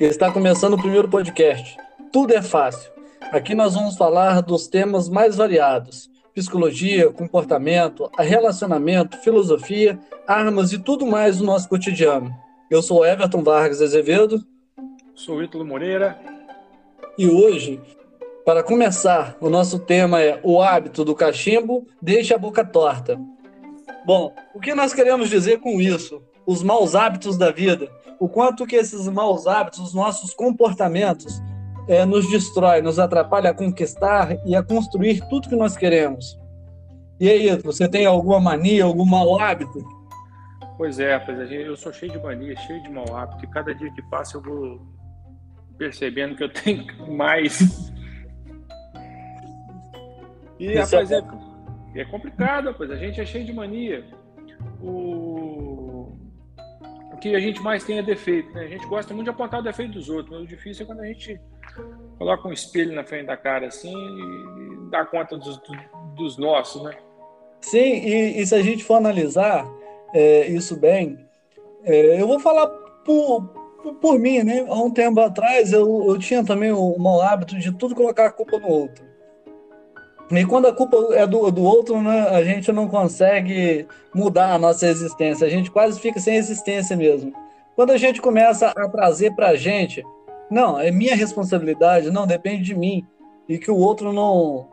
Está começando o primeiro podcast. Tudo é fácil. Aqui nós vamos falar dos temas mais variados: psicologia, comportamento, relacionamento, filosofia, armas e tudo mais do nosso cotidiano. Eu sou Everton Vargas Azevedo. Sou Ítalo Moreira. E hoje, para começar, o nosso tema é o hábito do cachimbo deixa a boca torta. Bom, o que nós queremos dizer com isso? Os maus hábitos da vida o quanto que esses maus hábitos, os nossos comportamentos, é, nos destrói, nos atrapalha a conquistar e a construir tudo que nós queremos. E aí, você tem alguma mania, algum mau hábito? Pois é, pois é, eu sou cheio de mania, cheio de mau hábito, e cada dia que passa eu vou percebendo que eu tenho mais. E, Isso rapaz, é... é, é complicado, pois a gente é cheio de mania. O que a gente mais tem é defeito, né? A gente gosta muito de apontar o defeito dos outros, mas o difícil é quando a gente coloca um espelho na frente da cara assim e dá conta dos, dos nossos, né? Sim, e, e, se a gente for analisar é, isso bem, é, eu vou falar por, por, por, mim, né? Há um tempo atrás eu, eu tinha também o mau hábito de tudo colocar a culpa no outro. E quando a culpa é do, do outro, né, a gente não consegue mudar a nossa existência. A gente quase fica sem existência mesmo. Quando a gente começa a trazer para a gente, não, é minha responsabilidade, não, depende de mim. E que o outro não,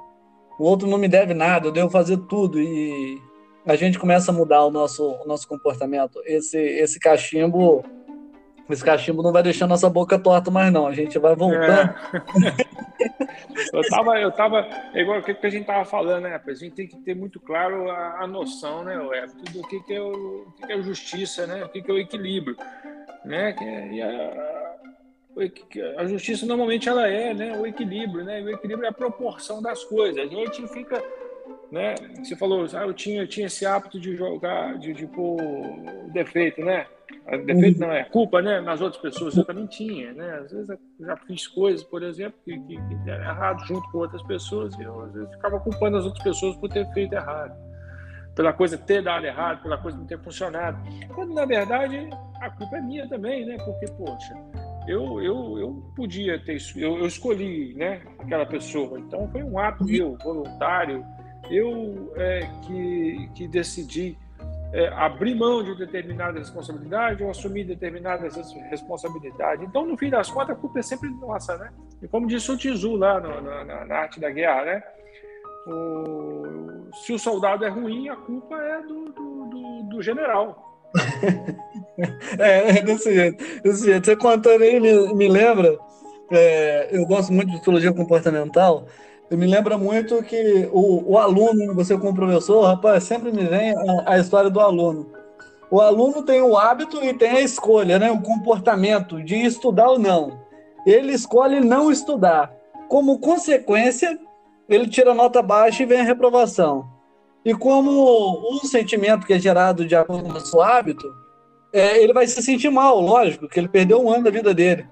o outro não me deve nada, eu devo fazer tudo. E a gente começa a mudar o nosso, o nosso comportamento. Esse, esse cachimbo esse cachimbo não vai deixar nossa boca torta mais, não. A gente vai voltando. É. eu tava, eu tava. É igual o que a gente tava falando, né? A gente tem que ter muito claro a, a noção, né, do que, que, é o, que, é a justiça, né? O que, que é o equilíbrio. Né? Que, é, a, a justiça normalmente ela é né, o equilíbrio, né? O equilíbrio é a proporção das coisas. A gente fica né? Você falou, ah, eu tinha, eu tinha esse hábito de jogar, de, de pôr defeito, né? Defeito não é culpa, né? Nas outras pessoas eu também tinha, né? Às vezes eu já fiz coisas, por exemplo, que, que, que deram errado junto com outras pessoas e eu às vezes ficava culpando as outras pessoas por ter feito errado, pela coisa ter dado errado, pela coisa não ter funcionado. Quando na verdade a culpa é minha também, né? Porque poxa, eu, eu, eu podia ter eu, eu escolhi, né? Aquela pessoa, então foi um ato meu voluntário, eu é, que que decidi é, abrir mão de determinada responsabilidade ou assumir determinadas responsabilidades. Então, no fim das contas, a culpa é sempre nossa, né? E como disse o Tizu lá no, na, na, arte da guerra, né? O, se o soldado é ruim, a culpa é do, do, do, do general. é, é desse jeito, desse jeito. Você contando aí me, me lembra, é, eu gosto muito de psicologia comportamental, me lembra muito que o, o aluno, você como professor, rapaz, sempre me vem a, a, história do aluno. O aluno tem o hábito e tem a escolha, né? o comportamento de estudar ou não. Ele escolhe não estudar. Como consequência, ele tira nota baixa e vem a reprovação. E como o sentimento que é gerado de acordo com o seu hábito, é, ele vai se sentir mal, lógico, que ele perdeu um ano da vida dele.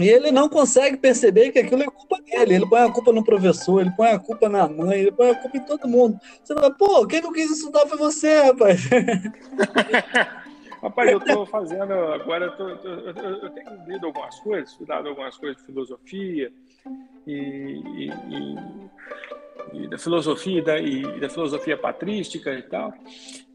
E ele não consegue perceber que aquilo é culpa dele. Ele põe a culpa no professor, ele põe a culpa na mãe, ele põe a culpa em todo mundo. Você fala, pô, quem não quis estudar foi você, rapaz. rapaz, eu estou fazendo agora, eu, tô, eu, eu, tenho lido algumas coisas, estudado algumas coisas de filosofia e, e, e, e da filosofia da, e da filosofia patrística e tal.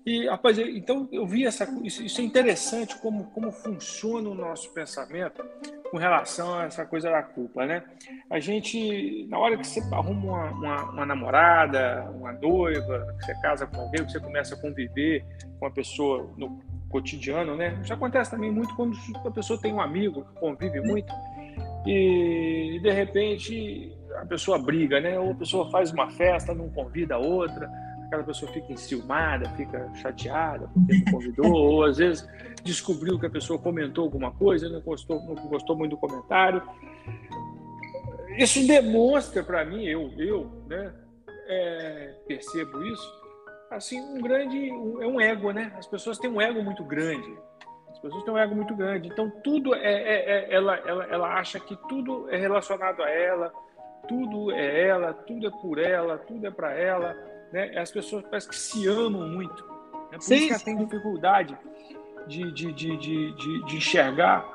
E, rapaz, então eu vi essa isso, é interessante como, como funciona o nosso pensamento com relação a essa coisa da culpa, né? A gente, na hora que você arruma uma, uma, uma namorada, uma noiva, que você casa com alguém, que você começa a conviver com a pessoa no cotidiano, né? Isso acontece também muito quando a pessoa tem um amigo que convive muito e de repente a pessoa briga, né? Ou a pessoa faz uma festa, não convida a outra aquela pessoa fica enciumada, fica chateada porque não convidou, ou às vezes descobriu que a pessoa comentou alguma coisa, não gostou, não gostou muito do comentário. Isso demonstra para mim, eu, eu né, é, percebo isso, assim, um grande, um, é um ego, né? As pessoas têm um ego muito grande. As pessoas têm um ego muito grande. Então, tudo é, é, é ela, ela, ela acha que tudo é relacionado a ela, tudo é ela, tudo é por ela, tudo é para ela né? As pessoas parecem que se amam muito. Né? Por sim, isso que ela tem dificuldade de, de, de, de, de, enxergar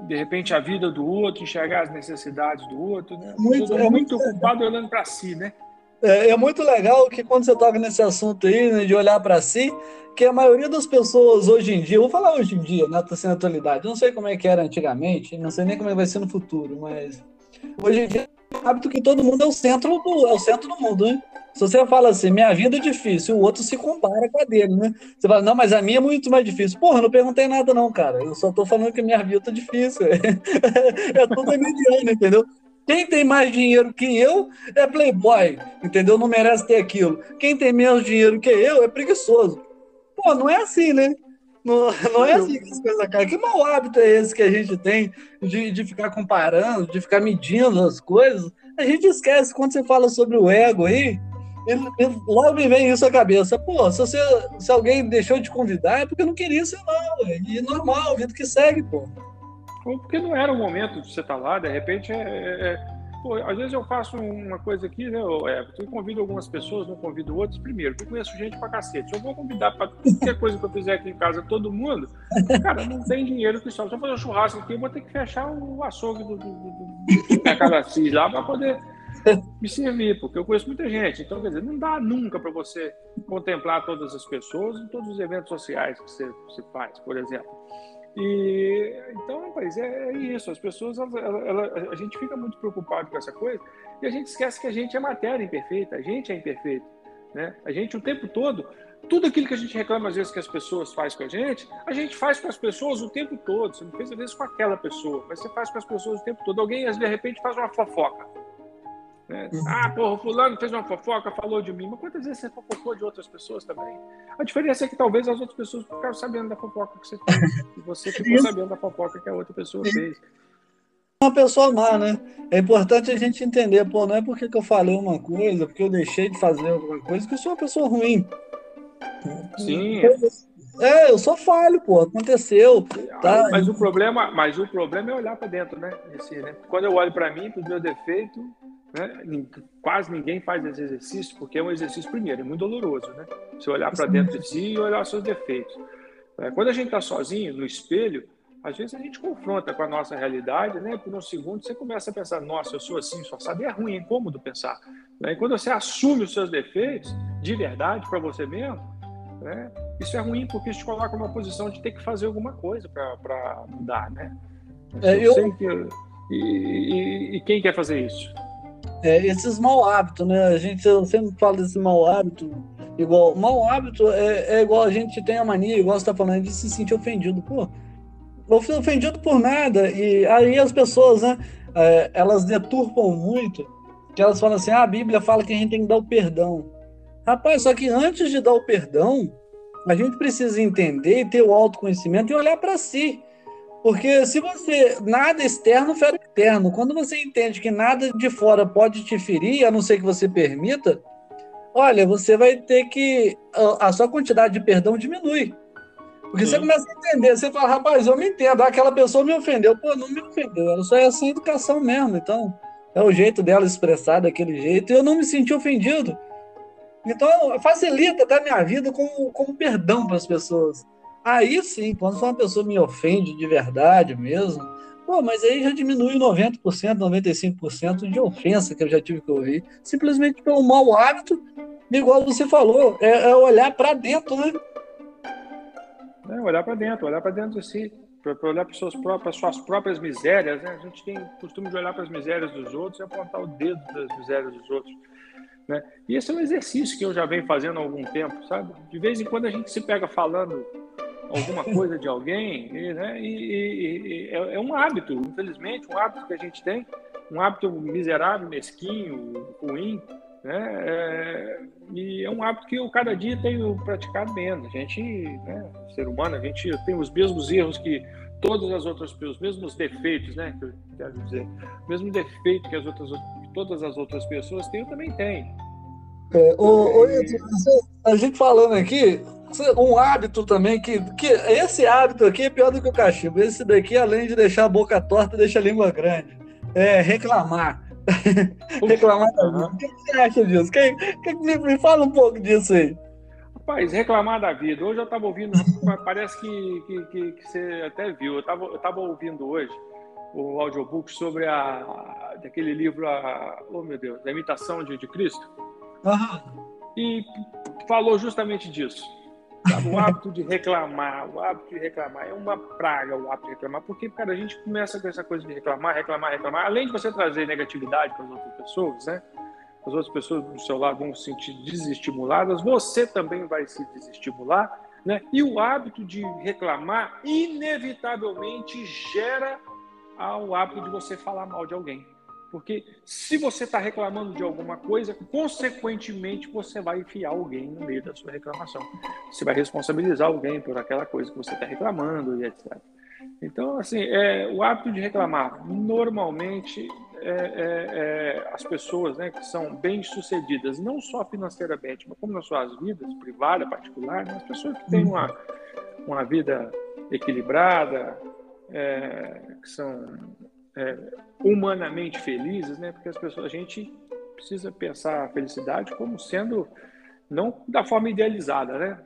de repente a vida do outro, enxergar as necessidades do outro, né? Muito, é muito ocupado olhando para si, né? É, é, muito legal que quando você toca nesse assunto aí, né, de olhar para si, que a maioria das pessoas hoje em dia, vou falar hoje em dia, né, tá sendo atualidade, não sei como é que era antigamente, não sei nem como é que vai ser no futuro, mas hoje em dia é um hábito que todo mundo é o centro do, é o centro do mundo, né? Se você fala assim, minha vida é difícil, o outro se compara com a dele, né? Você fala, não, mas a minha é muito mais difícil. Porra, não perguntei nada não, cara. Eu só tô falando que minha vida é difícil. é tudo mediano, entendeu? Quem tem mais dinheiro que eu é playboy, entendeu? Não merece ter aquilo. Quem tem menos dinheiro que eu é preguiçoso. Pô, não é assim, né? Não, não é assim que as coisas caem. Que mau hábito é esse que a gente tem de, de ficar comparando, de ficar medindo as coisas? A gente esquece quando você fala sobre o ego aí, logo me vem isso à cabeça. Pô, se, você, se alguém deixou de convidar, é porque não queria ser não. E normal, vida que segue, pô. Porque não era o momento de você estar tá lá, de repente é, é, é... Pô, às vezes eu faço uma coisa aqui, né? É, eu convido algumas pessoas, não convido outras. Primeiro, eu conheço gente pra cacete. Eu vou convidar para qualquer coisa que eu fizer aqui em casa todo mundo, cara, não tem dinheiro que só. Se eu fazer um churrasco aqui, eu vou ter que fechar o açougue do, do, do, do Mercado Assis lá para poder me servir, porque eu conheço muita gente. Então, quer dizer, não dá nunca para você contemplar todas as pessoas em todos os eventos sociais que você, você faz, por exemplo. E então, rapaz, é, é isso. As pessoas, a gente fica muito preocupado com essa coisa e a gente esquece que a gente é matéria imperfeita, a gente é imperfeito, né? A gente o tempo todo, tudo aquilo que a gente reclama às vezes que as pessoas fazem com a gente, a gente faz com as pessoas o tempo todo. Você não fez às vezes com aquela pessoa, mas você faz com as pessoas o tempo todo. Alguém, de repente, faz uma fofoca. Né? Uhum. Ah, porra, fulano fez uma fofoca, falou de mim. Mas quantas vezes você fofocou de outras pessoas também? A diferença é que talvez as outras pessoas ficaram sabendo da fofoca que você fez. e você ficou sabendo da fofoca que a outra pessoa fez. Uma pessoa má, né? É importante a gente entender, pô, não é porque que eu falei uma coisa, porque eu deixei de fazer alguma coisa, que eu sou uma pessoa ruim. Sim. É, eu sou falho, pô, aconteceu. Tá? Mas o problema, mas o problema é olhar para dentro, né? Né? Quando eu olho para mim, para os meus defeitos, né? Quase ninguém faz esse exercício, porque é um exercício, primeiro, é muito doloroso, né? Você olhar para dentro de si e olhar os seus defeitos. É, quando a gente está sozinho, no espelho, às vezes a gente confronta com a nossa realidade, né? Por um segundo você começa a pensar, nossa, eu sou assim, só sabe, é ruim, é incômodo pensar. Né? E quando você assume os seus defeitos, de verdade, para você mesmo, né? Isso é ruim porque isso te coloca numa posição de ter que fazer alguma coisa para mudar, né? É, eu... E, e, e quem quer fazer isso? É, esses mau hábitos, né? A gente sempre fala desse mau hábito, igual. Mau hábito é, é igual a gente tem a mania, igual você está falando, de se sentir ofendido. Pô, eu fui ofendido por nada. E aí as pessoas, né? É, elas deturpam muito, que elas falam assim: ah, a Bíblia fala que a gente tem que dar o perdão. Rapaz, só que antes de dar o perdão, a gente precisa entender ter o autoconhecimento e olhar para si. Porque se você. Nada externo fere interno. Quando você entende que nada de fora pode te ferir, a não ser que você permita, olha, você vai ter que. A, sua quantidade de perdão diminui. Porque Sim. você começa a entender, você fala, rapaz, eu me entendo, aquela pessoa me ofendeu. Pô, não me ofendeu, ela só é assim educação mesmo. Então, é o jeito dela expressar daquele jeito. E eu não me senti ofendido. Então, facilita até a minha vida como, como perdão para as pessoas. Aí sim, quando uma pessoa me ofende de verdade mesmo, pô, mas aí já diminui 90%, 95% de ofensa que eu já tive que ouvir, simplesmente pelo mau hábito, igual você falou, é, é olhar para dentro, né? É, olhar para dentro, olhar para dentro de si, para olhar para suas próprias, suas próprias misérias, né? A gente tem costume de olhar para as misérias dos outros e apontar o dedo das misérias dos outros. Né? E esse é um exercício que eu já venho fazendo há algum tempo, sabe? De vez em quando a gente se pega falando alguma coisa de alguém, e, né? E, e, é, é, um hábito, infelizmente, um hábito que a gente tem, um hábito miserável, mesquinho, ruim, né? É, e é um hábito que eu cada dia tenho praticado menos. A gente, né, ser humano, a gente tem os mesmos erros que todas as outras pessoas, os mesmos defeitos, né? Que eu quero dizer, mesmo defeito que as outras, que todas as outras pessoas têm, eu também tenho. É, o, o, a gente falando aqui, um hábito também que, que esse hábito aqui é pior do que o cachimbo. Esse daqui, além de deixar a boca torta, deixa a língua grande. É reclamar. reclamar. O que você acha disso? Quem, quem, me fala um pouco disso aí. Rapaz, reclamar da vida. Hoje eu estava ouvindo, parece que, que, que, que, você até viu. Eu estava eu tava ouvindo hoje o audiobook sobre a, daquele livro, a, oh meu Deus, a imitação de, de Cristo. Uhum. E falou justamente disso. O hábito de reclamar, o hábito de reclamar é uma praga, o hábito de reclamar, porque, cara, a gente começa com essa coisa de reclamar, reclamar, reclamar. Além de você trazer negatividade para as outras pessoas, né? As outras pessoas do seu lado vão se sentir desestimuladas, você também vai se desestimular, né? E o hábito de reclamar, inevitavelmente, gera o hábito de você falar mal de alguém. Porque se você está reclamando de alguma coisa, consequentemente você vai enfiar alguém no meio da sua reclamação. Você vai responsabilizar alguém por aquela coisa que você está reclamando e etc. Então, assim, é, o hábito de reclamar, normalmente, é, é, é, as pessoas né, que são bem-sucedidas, não só financeiramente, mas como nas suas vidas, privada, particular, né, as pessoas que têm uma, uma vida equilibrada, é, que são é, humanamente felizes, né? Porque as pessoas, a gente precisa pensar a felicidade como sendo não da forma idealizada, né?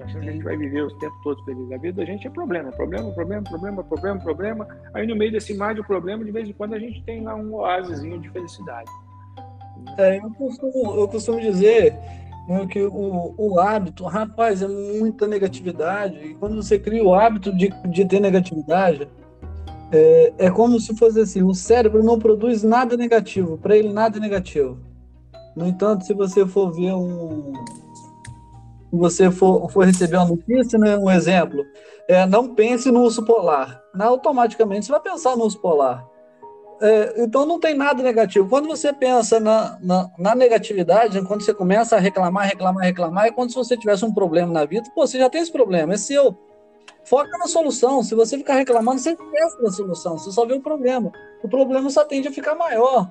A gente vai viver o tempo todo feliz. A vida da gente é problema, problema, problema, problema, problema, problema. Aí no meio desse mar de problema, de vez em quando a gente tem lá um oásisinho de felicidade. É, eu, costumo, eu costumo dizer né, que o, o hábito, rapaz, é muita negatividade. E quando você cria o hábito de, de ter negatividade, é, é como se fosse assim: o cérebro não produz nada negativo, para ele nada é negativo. No entanto, se você for ver um. você for, for receber uma notícia, né, um exemplo, é, não pense no urso polar. Não, automaticamente você vai pensar no urso polar. É, então não tem nada negativo. Quando você pensa na, na, na, negatividade, quando você começa a reclamar, reclamar, reclamar, é quando se você tivesse um problema na vida, pô, você já tem esse problema, é seu. Foca na solução. Se você ficar reclamando, você esquece da solução, você só vê o problema. O problema só tende a ficar maior.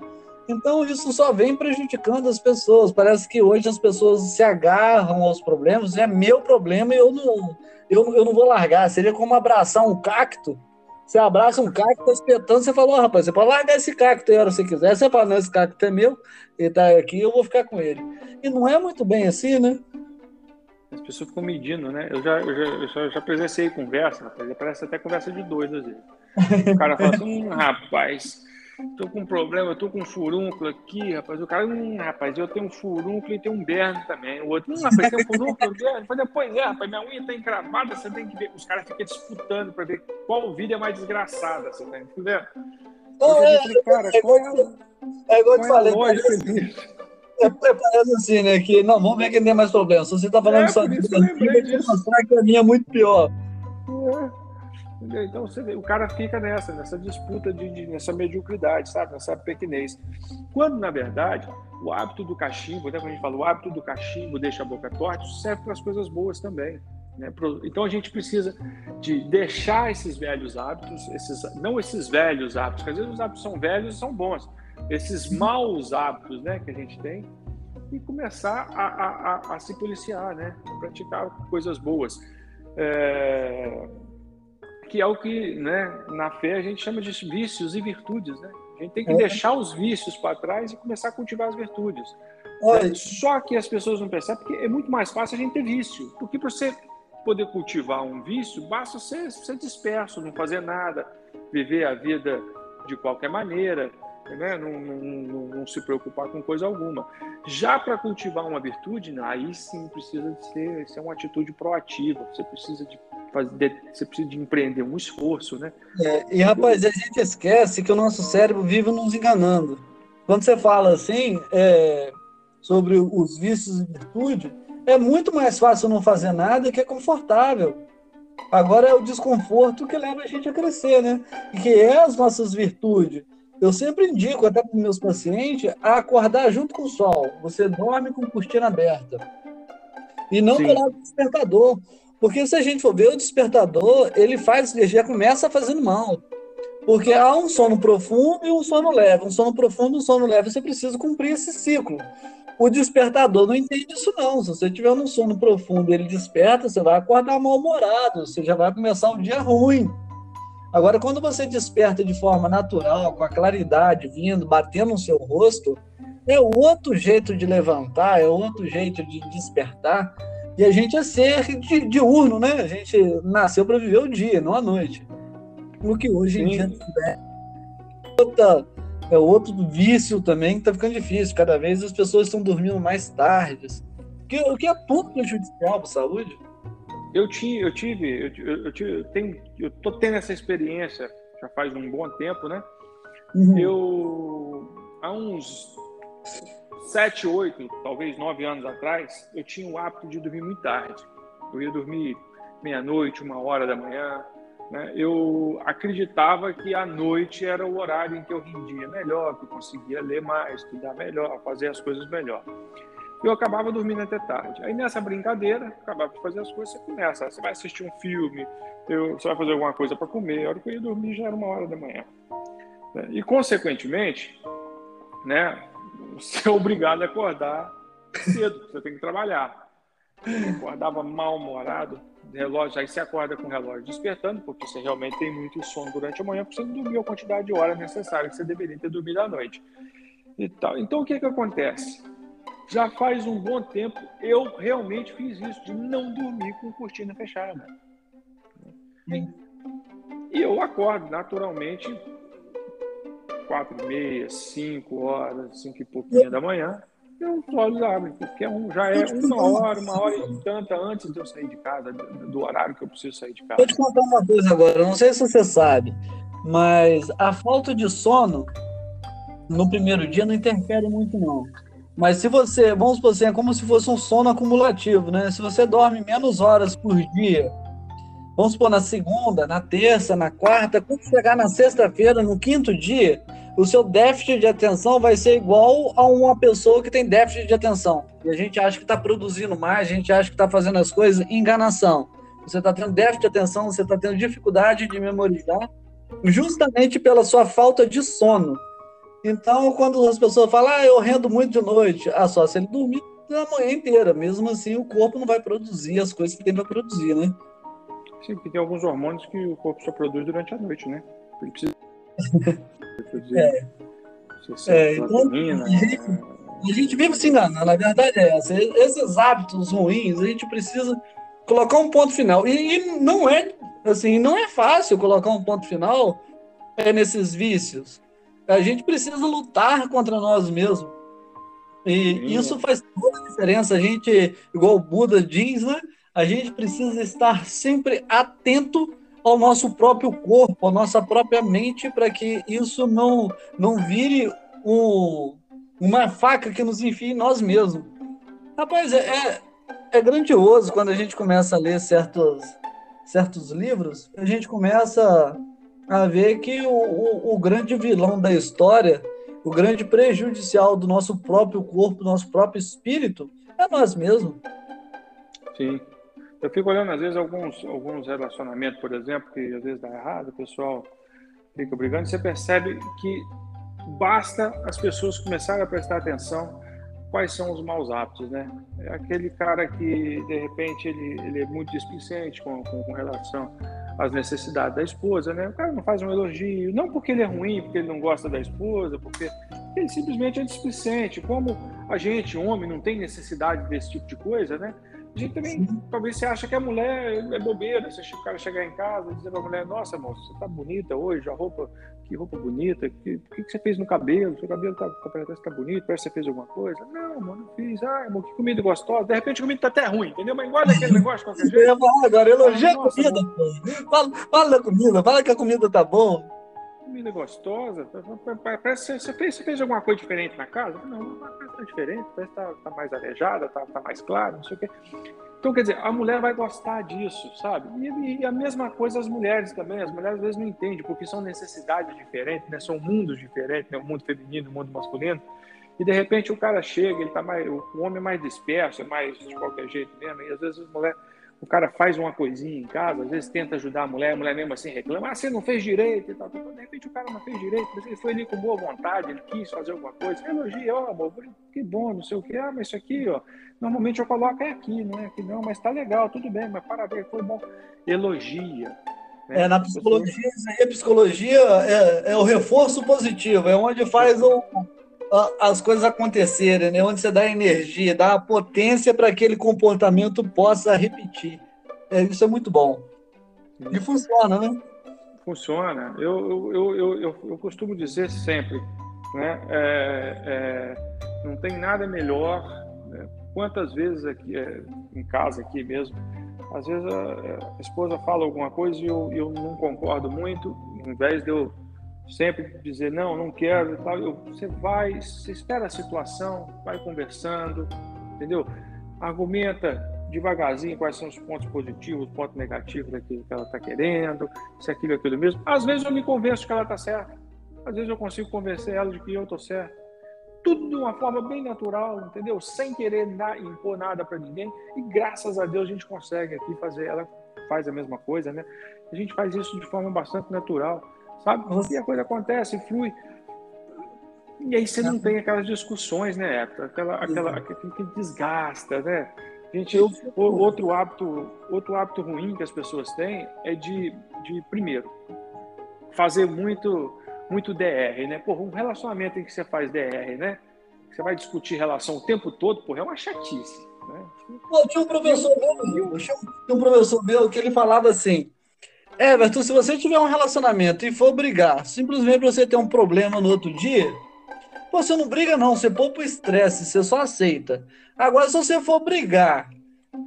Então, isso só vem prejudicando as pessoas. Parece que hoje as pessoas se agarram aos problemas, é meu problema e eu não, eu, eu não vou largar. Seria como abraçar um cacto. Você abraça um cacto, tá espetando, você falou, oh, rapaz, você pode largar esse cacto aí a hora que você quiser. Você fala, não, esse cacto é meu, ele tá aqui, eu vou ficar com ele. E não é muito bem assim, né? As pessoas ficam medindo, né? Eu já, eu já, eu já, já presenciei conversa, rapaz. Parece até conversa de dois, às vezes. O cara fala assim, hum, rapaz, tô com um problema, eu tô com um furúnculo aqui, rapaz. O cara, hum, rapaz, eu tenho um furúnculo e tenho um berno também. O outro, hum, rapaz, tem um furúnculo, um berno. Falei, pois é, rapaz, minha unha tá encravada, você tem que ver. Os caras ficam disputando pra ver qual vídeo é mais desgraçada, você tá entendendo? Eu é, falei, cara, é, qual é, é igual eu te falei. Lógica disso? é, parece assim, né? Que não, vamos ver quem tem mais problema. Se você tá falando é, só de mostrar que a minha é muito pior. É. Então você vê, o cara fica nessa, nessa disputa de, de, nessa mediocridade, sabe? Nessa pequenez. Quando, na verdade, o hábito do cachimbo, né? quando a gente fala o hábito do cachimbo deixa a boca torta, serve para as coisas boas também. Né? Então a gente precisa de deixar esses velhos hábitos, esses, não esses velhos hábitos, porque às vezes os hábitos são velhos e são bons, esses maus hábitos né, que a gente tem e começar a, a, a se policiar, né, a praticar coisas boas. É, que é o que né, na fé a gente chama de vícios e virtudes. Né? A gente tem que é. deixar os vícios para trás e começar a cultivar as virtudes. Olha. Só que as pessoas não percebem porque é muito mais fácil a gente ter vício. Porque para você poder cultivar um vício, basta ser, ser disperso, não fazer nada, viver a vida de qualquer maneira, né? não, não, não, não, se preocupar com coisa alguma. Já para cultivar uma virtude, aí sim precisa de ser, ser uma atitude proativa, você precisa de fazer, você precisa de empreender um esforço, né? É, e rapaz, a gente esquece que o nosso cérebro vive nos enganando. Quando você fala assim é, sobre os vícios e virtude, é muito mais fácil não fazer nada que é confortável. Agora é o desconforto que leva a gente a crescer, né? E que é as nossas virtudes. Eu sempre indico, até para os meus pacientes, a acordar junto com o sol. Você dorme com cortina aberta. E não coloca o despertador. Porque se a gente for ver, o despertador, ele faz, ele já começa fazendo mal. Porque há um sono profundo e um sono leve. Um sono profundo e um sono leve. Você precisa cumprir esse ciclo. O despertador não entende isso, não. Se você tiver num sono profundo e ele desperta, você vai acordar mal-humorado. Você já vai começar um dia ruim. Agora, quando você desperta de forma natural, com a claridade vindo, batendo no seu rosto, é outro jeito de levantar, é outro jeito de despertar. E a gente é ser de, diurno, né? A gente nasceu para viver o dia, não a noite. O que hoje em dia é outra, é outro vício também que está ficando difícil. Cada vez as pessoas estão dormindo mais tarde. O que, o que é ponto prejudicial para a saúde? Eu, tinha, eu tive, eu, eu, tive, eu, tenho, eu tô tendo essa experiência já faz um bom tempo, né? Uhum. Eu, há uns sete, oito, talvez nove anos atrás, eu tinha o hábito de dormir muito tarde. Eu ia dormir meia-noite, uma hora da manhã. Né? Eu acreditava que a noite era o horário em que eu rendia melhor, que eu conseguia ler mais, estudar melhor, fazer as coisas melhor. Eu acabava dormindo até tarde. Aí nessa brincadeira, acabava de fazer as coisas, você começa. Você vai assistir um filme, eu, você vai fazer alguma coisa para comer. A hora que eu ia dormir já era uma hora da manhã. Né? E consequentemente, né, você é obrigado a acordar cedo, você tem que trabalhar. Eu acordava mal-humorado, relógio, aí você acorda com o relógio despertando, porque você realmente tem muito sono durante a manhã, porque você não dormiu a quantidade de horas necessária que você deveria ter dormido à noite. E tal. Então, o que, que acontece? Já faz um bom tempo eu realmente fiz isso, de não dormir com cortina fechada. Sim. E eu acordo naturalmente quatro e meia, cinco horas, cinco e pouquinho da manhã, eu os olhos abrem, porque é já é uma hora, uma hora e tanta antes de eu sair de casa, do, do horário que eu preciso sair de casa. Vou te contar uma coisa agora, não sei se você sabe, mas a falta de sono no primeiro dia não interfere muito, não. Mas se você, vamos supor assim, é como se fosse um sono acumulativo, né? Se você dorme menos horas por dia, vamos supor na segunda, na terça, na quarta, quando chegar na sexta-feira, no quinto dia, o seu déficit de atenção vai ser igual a uma pessoa que tem déficit de atenção. E a gente acha que está produzindo mais, a gente acha que está fazendo as coisas, enganação. Você está tendo déficit de atenção, você está tendo dificuldade de memorizar, justamente pela sua falta de sono. Então, quando as pessoas falam, ah, eu rendo muito de noite, ah, só se ele dormir a manhã inteira, mesmo assim o corpo não vai produzir as coisas que tem para produzir, né? Sim, porque tem alguns hormônios que o corpo só produz durante a noite, né? Ele precisa é. é então, a, gente, a gente vive se enganando, a verdade é essa. Esses hábitos ruins, a gente precisa colocar um ponto final. E, e não é assim, não é fácil colocar um ponto final é, nesses vícios. A gente precisa lutar contra nós mesmos. E Sim. isso faz toda a diferença. A gente, igual o Buda diz, né? A gente precisa estar sempre atento ao nosso próprio corpo, à nossa própria mente, para que isso não, não vire um, uma faca que nos enfie em nós mesmos. Rapaz, é, é, é grandioso quando a gente começa a ler certos, certos livros, a gente começa a ver que o, o, o grande vilão da história, o grande prejudicial do nosso próprio corpo, do nosso próprio espírito, é nós mesmos. Sim. Eu fico olhando, às vezes, alguns, alguns relacionamentos, por exemplo, que às vezes dá errado, o pessoal fica brigando, você percebe que basta as pessoas começarem a prestar atenção quais são os maus hábitos, né? É aquele cara que, de repente, ele, ele é muito displicente com, com, com relação às necessidades da esposa, né? O cara não faz um elogio, não porque ele é ruim, porque ele não gosta da esposa, porque ele simplesmente é displicente. Como a gente, homem, não tem necessidade desse tipo de coisa, né? A gente também, talvez você acha que a mulher é bobeira, você o cara chegar em casa e dizer pra mulher, nossa, moça, você tá bonita hoje, a roupa, que roupa bonita, que, o que, que você fez no cabelo? Seu cabelo tá, parece tá bonito, parece que você fez alguma coisa. Não, mano, não fiz. Ai, amor, que comida gostosa. De repente a comida tá até ruim, entendeu? Mas guarda aquele negócio de qualquer jeito. agora, elogia a comida, fala, fala da comida, fala que a comida tá bom comida gostosa. Parece que você fez, você fez alguma coisa diferente na casa? Não, a casa está diferente, parece que está tá mais arejada, está tá mais claro, não sei o quê. Então, quer dizer, a mulher vai gostar disso, sabe? E, e, a mesma coisa as mulheres também. As mulheres às vezes não entendem, porque são necessidades diferentes, né? São mundos diferentes, né? O mundo feminino, o mundo masculino. E de repente o cara chega, ele tá mais, o homem é mais disperso, é mais de qualquer jeito mesmo. E às vezes as mulheres o cara faz uma coisinha em casa, às vezes tenta ajudar a mulher, a mulher mesmo assim reclama, ah, você não fez direito e tal. De repente o cara não fez direito, mas ele foi ali com boa vontade, ele quis fazer alguma coisa, elogia, ó, oh, amor, que bom, não sei o que, ah, mas isso aqui, ó, normalmente eu coloco é aqui, não é aqui não, mas tá legal, tudo bem, mas parabéns, foi bom. Elogia. Né? É, na psicologia, isso aí, a psicologia é, é o reforço positivo, é onde faz o, as coisas acontecerem, né? Onde você dá energia, dá potência para que aquele comportamento possa repetir. É, isso é muito bom. E funciona, né? Funciona. Eu, eu, eu, eu, eu costumo dizer sempre, né? É, é, não tem nada melhor. Né? Quantas vezes aqui, é, em casa aqui mesmo, às vezes a, a, esposa fala alguma coisa e eu, eu não concordo muito, em vez de eu sempre dizer não, não quero, tal, eu, você vai, você espera a situação, vai conversando, entendeu? Argumenta devagarzinho quais são os pontos positivos, os pontos negativos daquilo que ela está querendo, se aquilo é aquilo mesmo. Às vezes eu me convenço que ela está certa, às vezes eu consigo convencer ela de que eu estou certo. Tudo de uma forma bem natural, entendeu? Sem querer impor nada para ninguém. E graças a Deus a gente consegue aqui fazer. Ela faz a mesma coisa, né? A gente faz isso de forma bastante natural sabe? E a coisa acontece, flui. E aí você não tem aquelas discussões, né, aquela, aquela, aquilo que desgasta, né? Gente, outro hábito, outro hábito ruim que as pessoas têm é de, de primeiro, fazer muito, muito DR, né? Porra, um relacionamento em que você faz DR, né? Você vai discutir relação o tempo todo, porra, é uma chatice. Né? Pô, tinha um professor meu, tinha um professor meu que ele falava assim: Everton, se você tiver um relacionamento e for brigar, simplesmente você ter um problema no outro dia, você não briga não, você poupa o estresse, você só aceita. Agora, se você for brigar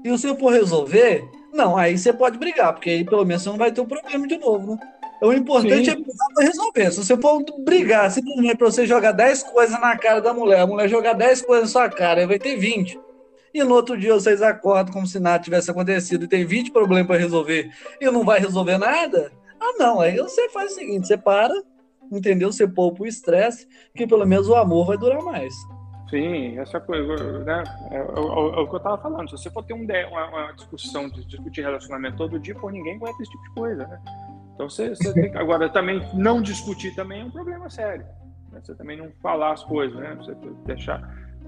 e você for resolver, não, aí você pode brigar, porque aí pelo menos você não vai ter um problema de novo, né? O importante Sim. é brigar resolver. Se você for brigar simplesmente para você jogar 10 coisas na cara da mulher, a mulher jogar 10 coisas na sua cara, vai ter 20 e no outro dia vocês acordam como se nada tivesse acontecido e tem 20 problemas para resolver e não vai resolver nada, ah, não. Aí você faz o seguinte: você para, entendeu? Você poupa o estresse, que pelo menos o amor vai durar mais. Sim, essa coisa, né? É, é, é, é o que eu estava falando. Se você for ter um, uma, uma, discussão de discutir relacionamento todo dia, por ninguém aguenta esse tipo de coisa, né? Então você, você tem que, agora também não discutir também é um problema sério. Né? Você também não falar as coisas, né? Você deixar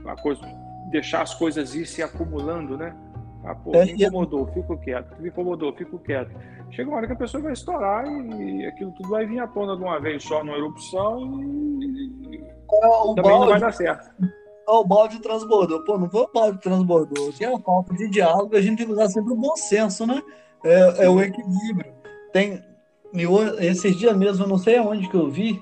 a coisa deixar as coisas ir se acumulando, né? Ah, pô, é, me incomodou, fico quieto. Me incomodou, fico quieto. Chega uma hora que a pessoa vai estourar e aquilo tudo vai vir à tona de uma vez só numa erupção e, é o também balde, não vai dar certo. É o balde transbordou. Pô, não foi o balde transbordou. É uma falta de diálogo, a gente tem que usar sempre o bom senso, né? É, é o equilíbrio. Tem, esses dias mesmo, eu não sei aonde que eu vi,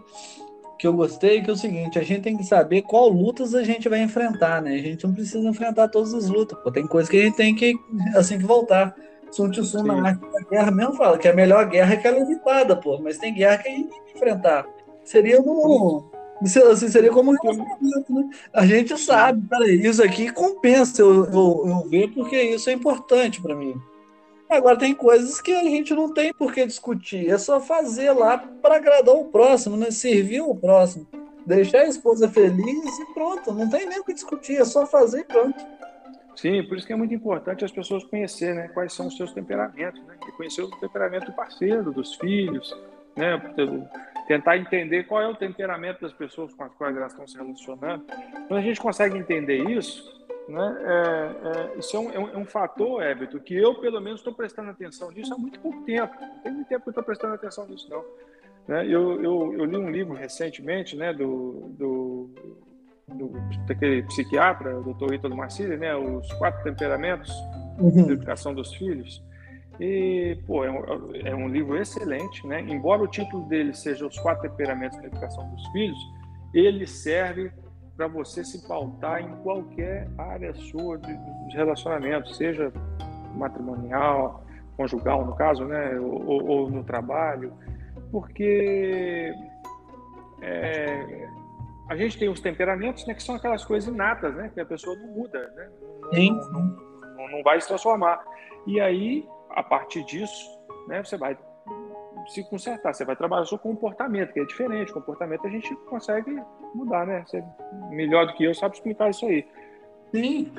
que eu gostei, que é o seguinte, a gente tem que saber qual lutas a gente vai enfrentar, né? A gente não precisa enfrentar todas as lutas, pô. Tem coisa que a gente tem que, assim, que voltar. Sun Tzu na arte da guerra mesmo fala que a melhor guerra é aquela evitada, pô. Mas tem guerra que a gente tem que enfrentar. Seria no... Assim, seria como um né? A gente sabe, peraí, isso aqui compensa eu, eu, eu ver porque isso é importante para mim. Agora tem coisas que a gente não tem por que discutir, é só fazer lá para agradar o próximo, né? servir o próximo, deixar a esposa feliz e pronto, não tem nem o que discutir, é só fazer e pronto. Sim, por isso que é muito importante as pessoas conhecerem né, quais são os seus temperamentos, né? E conhecer o temperamento do parceiro, dos filhos, né? Tentar entender qual é o temperamento das pessoas com as quais elas estão se relacionando. Quando a gente consegue entender isso, né? É, é, isso é um, é, um, é fator, Everton, que eu, pelo menos, estou prestando atenção nisso há muito pouco tempo. Não tem muito tempo que eu estou prestando atenção nisso, não. Né? Eu, eu, eu, li um livro recentemente né, do, do, do daquele psiquiatra, o doutor Ítalo Marcilli, né, Os Quatro Temperamentos uhum. da Educação dos Filhos. E, pô, é um, é um, livro excelente, né? Embora o título dele seja Os Quatro Temperamentos da Educação dos Filhos, ele serve para você se pautar em qualquer área sua de, de relacionamento, seja matrimonial, conjugal, no caso, né, ou, ou no trabalho, porque é, a gente tem os temperamentos, né, que são aquelas coisas inatas, né, que a pessoa não muda, né, não, não, não, não vai se transformar. E aí, a partir disso, né, você vai se consertar, você vai trabalhar o seu comportamento, que é diferente. O comportamento a gente consegue mudar, né? Você melhor do que eu sabe explicar isso aí. Sim.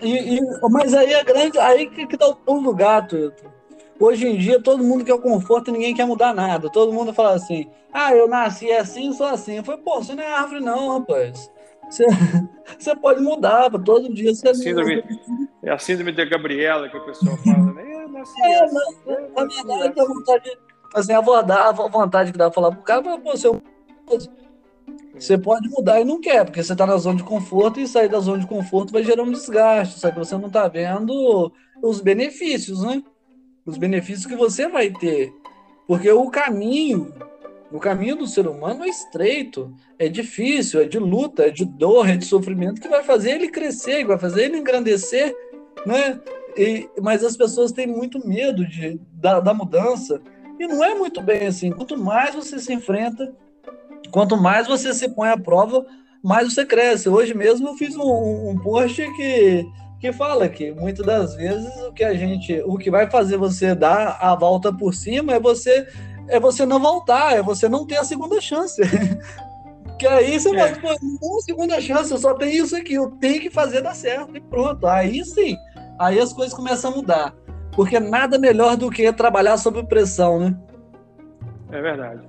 E, e, mas aí é grande, aí que, que dá o pulo do gato. Hoje em dia todo mundo quer o conforto e ninguém quer mudar nada. Todo mundo fala assim: ah, eu nasci assim, sou assim. Eu falei, pô, você não é árvore, não, rapaz. Você, você pode mudar, todo dia você síndrome, É a síndrome de Gabriela que o pessoal fala, né? Eu nasci é, assim, mas, na verdade, a vontade, assim, a vontade, que dá pra falar pro cara, fala, pô. Você pode mudar e não quer, porque você está na zona de conforto e sair da zona de conforto vai gerar um desgaste, só que você não está vendo os benefícios, né? Os benefícios que você vai ter. Porque o caminho, o caminho do ser humano é estreito, é difícil, é de luta, é de dor, é de sofrimento que vai fazer ele crescer, vai fazer ele engrandecer, né? E, mas as pessoas têm muito medo de, da, da mudança. E não é muito bem assim. Quanto mais você se enfrenta, quanto mais você se põe à prova, mais você cresce. Hoje mesmo eu fiz um, um post que, que fala que muitas das vezes o que a gente, o que vai fazer você dar a volta por cima é você é você não voltar, é você não ter a segunda chance. que aí você é. fala, pô, não segunda chance, eu só tenho isso aqui, eu tenho que fazer dar certo e pronto. Aí sim, aí as coisas começam a mudar. Porque nada melhor do que trabalhar sob pressão, né? É verdade.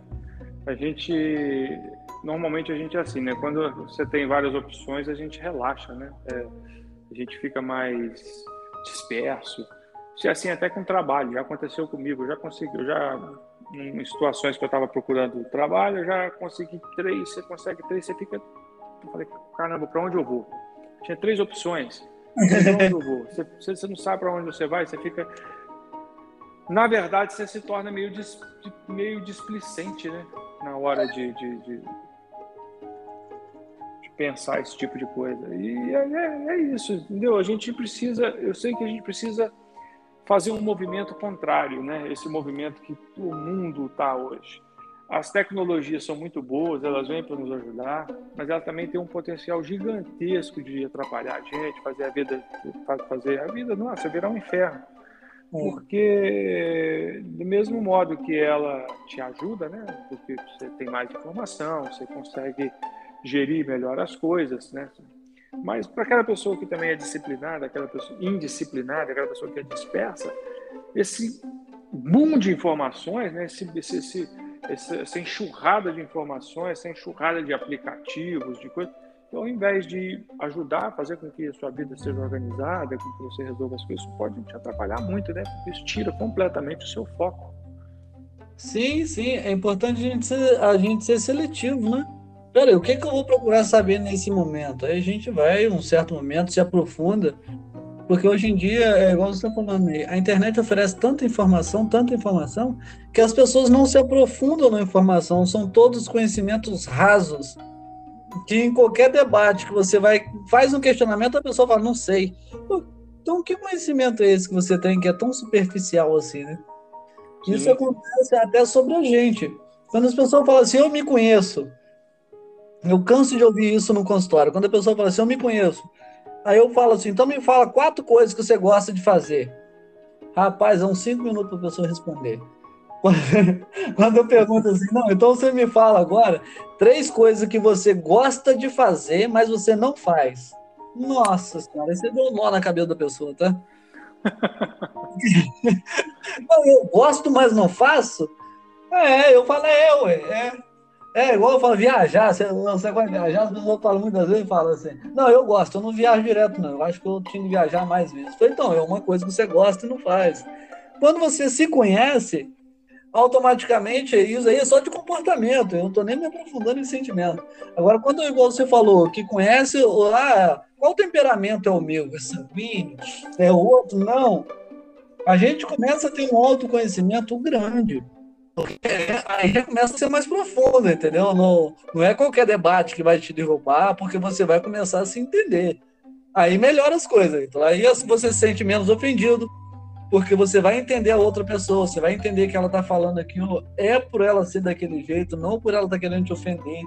A gente normalmente a gente é assim, né? Quando você tem várias opções, a gente relaxa, né? É, a gente fica mais disperso. Isso é assim até com trabalho, já aconteceu comigo, já consegui, já em situações que eu estava procurando trabalho, eu já consegui três, você consegue três, você fica. Eu falei, caramba, para onde eu vou? Tinha três opções. Vou? Você, você não sabe para onde você vai, você fica. Na verdade, você se torna meio, dis, meio displicente, né? Na hora de, de, de, de pensar esse tipo de coisa. E é, é, é isso, entendeu? A gente precisa, eu sei que a gente precisa fazer um movimento contrário, né? Esse movimento que o mundo está hoje. As tecnologias são muito boas, elas vêm para nos ajudar, mas elas também têm um potencial gigantesco de atrapalhar a gente, fazer a vida, fazer a vida, nossa, virar um inferno. Porque do mesmo modo que ela te ajuda, né? Porque você tem mais informação, você consegue gerir melhor as coisas, né? Mas para aquela pessoa que também é disciplinada, aquela pessoa indisciplinada, aquela pessoa que é dispersa, esse boom de informações, né? esse, esse, esse, essa enxurrada de informações, essa enxurrada de aplicativos, de coisas, então, ao invés de ajudar fazer com que a sua vida seja organizada, com que você resolva as coisas, pode te atrapalhar muito, né? Isso tira completamente o seu foco. Sim, sim. É importante a gente ser, a gente ser seletivo, né? Peraí, o que, que eu vou procurar saber nesse momento? Aí a gente vai, um certo momento, se aprofunda, porque hoje em dia, é igual você está falando aí, a internet oferece tanta informação, tanta informação, que as pessoas não se aprofundam na informação, são todos conhecimentos rasos, que em qualquer debate que você vai, faz um questionamento, a pessoa fala, não sei. Então, que conhecimento é esse que você tem que é tão superficial assim, né? Isso acontece até sobre a gente. Quando as pessoas falam assim, eu me conheço, eu canso de ouvir isso no consultório. Quando a pessoa fala assim, eu me conheço. Aí eu falo assim, então me fala quatro coisas que você gosta de fazer. Rapaz, é uns cinco minutos para a pessoa responder. Quando eu pergunto assim, não, então você me fala agora três coisas que você gosta de fazer, mas você não faz. Nossa senhora, você deu um nó na cabeça da pessoa, tá? não, eu gosto, mas não faço? É, eu falo, é eu, é. É igual eu falo, viajar, você, você vai viajar, as pessoas falam muitas vezes falam assim, não, eu gosto, eu não viajo direto, não. Eu acho que eu tinha que viajar mais vezes. falei, então, é uma coisa que você gosta e não faz. Quando você se conhece, automaticamente isso aí é só de comportamento. Eu não estou nem me aprofundando em sentimento. Agora, quando igual você falou, que conhece ah, qual temperamento é o meu? É sanguíneo? É outro? Não. A gente começa a ter um autoconhecimento grande. É, aí começa a ser mais profundo, entendeu? Não, não é qualquer debate que vai te derrubar, porque você vai começar a se entender. Aí melhora as coisas. Então, aí você se sente menos ofendido, porque você vai entender a outra pessoa, você vai entender que ela está falando aquilo é por ela ser daquele jeito, não por ela estar tá querendo te ofender.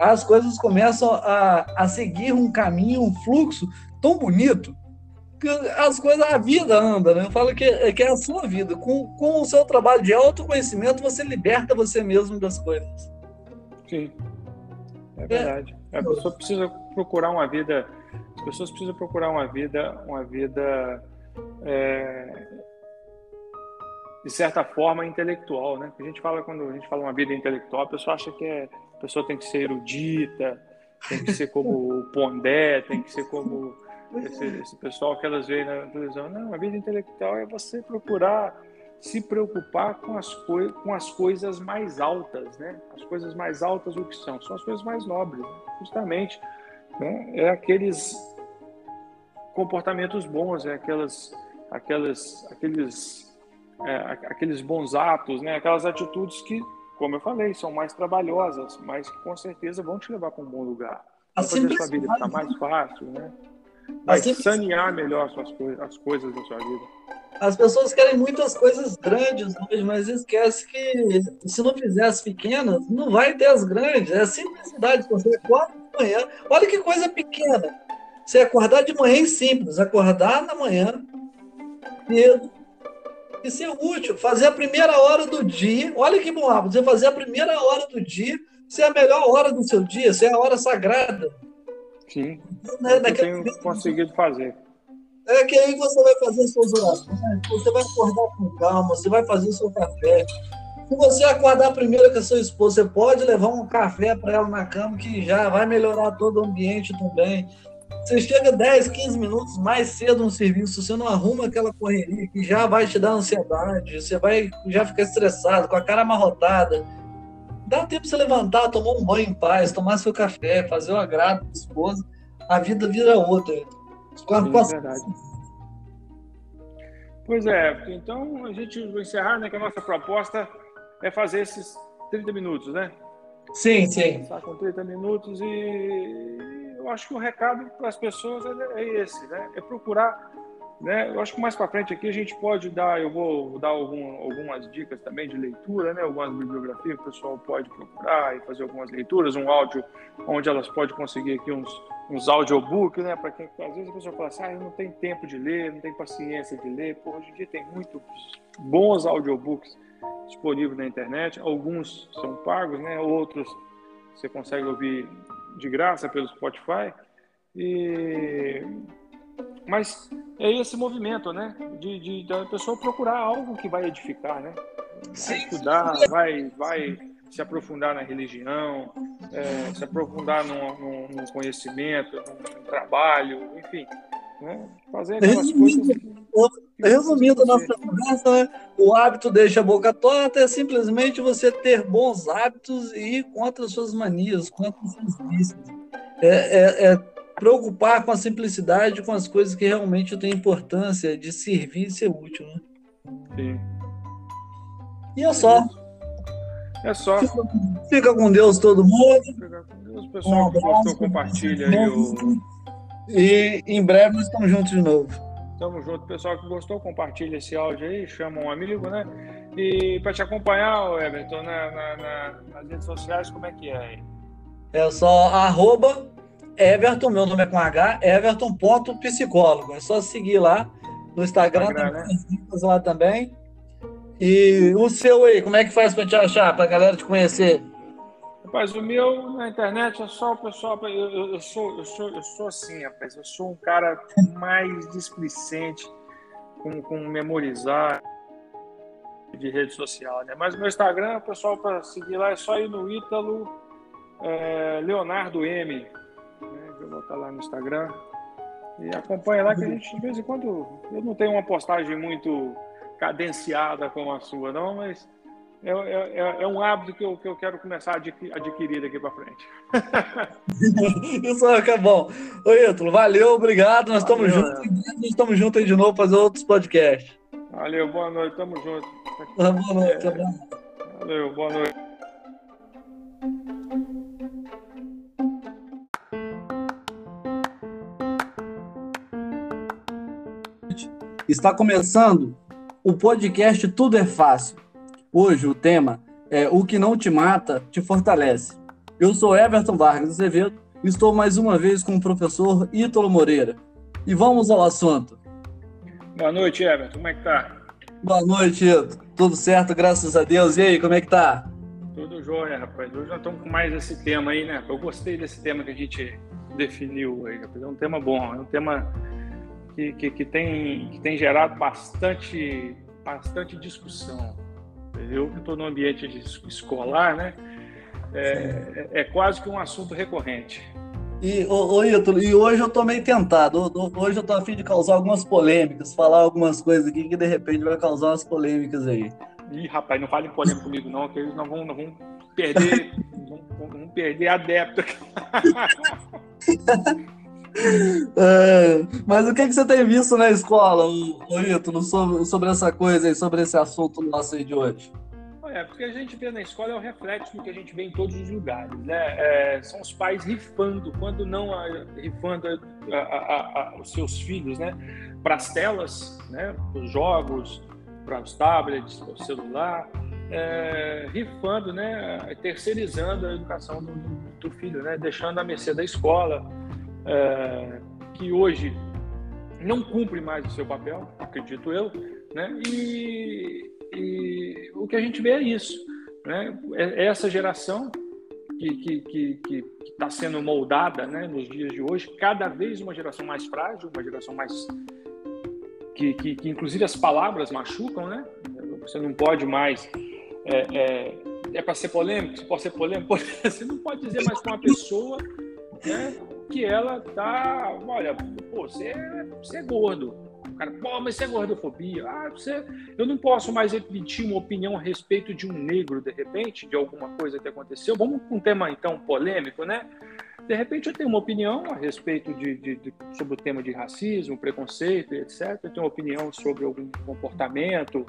As coisas começam a, a seguir um caminho, um fluxo tão bonito as coisas, a vida anda, né? Eu falo que, que é a sua vida. Com, com o seu trabalho de autoconhecimento, você liberta você mesmo das coisas. Sim. É verdade. É. A pessoa precisa procurar uma vida. As pessoas precisam procurar uma vida, uma vida é, de certa forma intelectual, né? A gente fala quando a gente fala uma vida intelectual, a pessoa acha que é, a pessoa tem que ser erudita, tem que ser como o Pondé, tem que ser como esse, esse pessoal que elas veem na televisão. Não, a vida intelectual é você procurar se preocupar com as, coi com as coisas mais altas, né? As coisas mais altas o que são? São as coisas mais nobres, né? justamente. Né? É aqueles comportamentos bons, é aquelas, aquelas, aqueles, é, aqueles bons atos, né? Aquelas atitudes que, como eu falei, são mais trabalhosas, mas que com certeza vão te levar para um bom lugar. Vai fazer a sua vida ficar mais fácil, né? Vai sanear melhor suas coisas, as coisas da sua vida. As pessoas querem muitas coisas grandes hoje, mas esquece que se não fizer as pequenas, não vai ter as grandes. É a simplicidade. Você acorda de manhã. Olha que coisa pequena. Você acordar de manhã é simples. Acordar na manhã cedo e ser útil. Fazer a primeira hora do dia. Olha que bom Você fazer a primeira hora do dia ser a melhor hora do seu dia, ser a hora sagrada. Sim. Né? Eu tenho conseguido fazer. É que aí você vai fazer suas orações, você vai acordar com calma, você vai fazer o seu café. Se você acordar primeiro com a sua esposa, você pode levar um café para ela na cama, que já vai melhorar todo o ambiente também. Você chega 10, 15 minutos mais cedo no serviço, você não arruma aquela correria que já vai te dar ansiedade, você vai já ficar estressado, com a cara amarrotada. Dá tempo para você levantar, tomar um banho em paz, tomar seu café, fazer o agrado da esposa, a vida vira outra. Sim, é verdade. Pois é, então a gente vai encerrar, né? Que a nossa proposta é fazer esses 30 minutos, né? Sim, sim. Começar com 30 minutos e eu acho que o recado para as pessoas é, é esse, né? É procurar né? Eu acho que mais para frente aqui a gente pode dar, eu vou dar algum, algumas dicas também de leitura, né? algumas bibliografias que o pessoal pode procurar e fazer algumas leituras, um áudio onde elas podem conseguir aqui uns, uns audiobooks, né? Para quem às vezes a pessoa fala assim, ah, eu não tenho tempo de ler, não tenho paciência de ler. Pô, hoje em dia tem muitos bons audiobooks disponíveis na internet, alguns são pagos, né? Outros você consegue ouvir de graça pelo Spotify. E mas é esse movimento, né? De, de da pessoa procurar algo que vai edificar, né? Vai estudar, vai, vai se aprofundar na religião, é, se aprofundar no, no, no conhecimento, no, trabalho, enfim. Né? Fazer aquelas coisas. Resumindo a nossa conversa, né? o hábito deixa a boca torta é simplesmente você ter bons hábitos e ir contra as suas manias, contra os seus vícios. É, é, é preocupar com a simplicidade, com as coisas que realmente têm importância de servir e ser útil, né? Sim. E é só. É só. Fica, fica com Deus todo mundo. Fica com Deus, pessoal um que gostou, compartilha aí o... E em breve nós estamos juntos de novo. Tamo junto, pessoal que gostou, compartilha esse áudio aí, chama um amigo, né? E para te acompanhar, Everton, na, na, na, nas redes sociais, como é que é aí? É só arroba Everton, meu nome é com H, Everton.psicólogo. É só seguir lá no Instagram, Instagram né? lá também. E o seu aí, como é que faz para te achar, para a galera te conhecer? Rapaz, o meu na internet é só o pessoal. Eu, eu, eu, sou, eu, sou, eu sou assim, rapaz. Eu sou um cara mais displicente com, com memorizar de rede social, né? Mas o meu Instagram, o pessoal para seguir lá é só ir no Ítalo é, Leonardo M vou botar lá no Instagram. E acompanha lá que a gente, de vez em quando, eu não tenho uma postagem muito cadenciada como a sua, não, mas é, é, é, é um hábito que eu, que eu quero começar a adquirir daqui para frente. Isso é bom. Oi, Ítalo, valeu, obrigado. Nós estamos juntos. Nós estamos juntos aí de novo fazer outros podcasts. Valeu, boa noite, tamo junto. Boa noite, é, Valeu, boa noite. Está começando o podcast Tudo é Fácil. Hoje o tema é O que não te mata te fortalece. Eu sou Everton Vargas Azevedo e estou mais uma vez com o professor Ítalo Moreira. E vamos ao assunto. Boa noite, Everton. Como é que tá? Boa noite, Ítalo. Tudo certo, graças a Deus. E aí, como é que tá? Tudo jóia, rapaz. Hoje nós estamos com mais esse tema aí, né? Eu gostei desse tema que a gente definiu aí, É um tema bom, é um tema que, que, que, tem, que tem gerado bastante, bastante discussão. Eu que estou no ambiente escolar, né? É, é, é, quase que um assunto recorrente. E, ô, ô Ítalo, e hoje eu tô meio tentado. Hoje eu tô a fim de causar algumas polêmicas, falar algumas coisas aqui que de repente vai causar umas polêmicas aí. Ih, rapaz, não fale polêmica comigo, não, que eles não vão, não vão perder. vão, perder adepto. É, mas o que, que você tem visto na escola, Ítalo, sobre, sobre essa coisa aí, sobre esse assunto nosso de hoje? É, porque a gente vê na escola é o reflexo do que a gente vê em todos os lugares, né? É, são os pais rifando, quando não a, rifando a, a, os seus filhos, né? Para as telas, né? Para os jogos, para os tablets, para o celular, é, rifando, né? Terceirizando a educação do, do, filho, né? Deixando a mercê da escola, é, que hoje não cumpre mais o seu papel, acredito eu, né? E e o que a gente vê é isso. Né? É, é essa geração que está tá sendo moldada né, nos dias de hoje, cada vez uma geração mais frágil, uma geração mais. Que, que, que inclusive as palavras machucam, né? Você não pode mais. É, é, é para ser polêmico? Você pode ser polêmico? Você não pode dizer mais com uma pessoa né, que ela tá. Olha, pô, você é, você é gordo cara, pô, mas isso é gordofobia. Ah, você, eu não posso mais emitir uma opinião a respeito de um negro, de repente, de alguma coisa que aconteceu. Vamos com um tema, então, polêmico, né? De repente eu tenho uma opinião a respeito de, de, de, sobre o tema de racismo, preconceito, etc. Eu tenho uma opinião sobre algum comportamento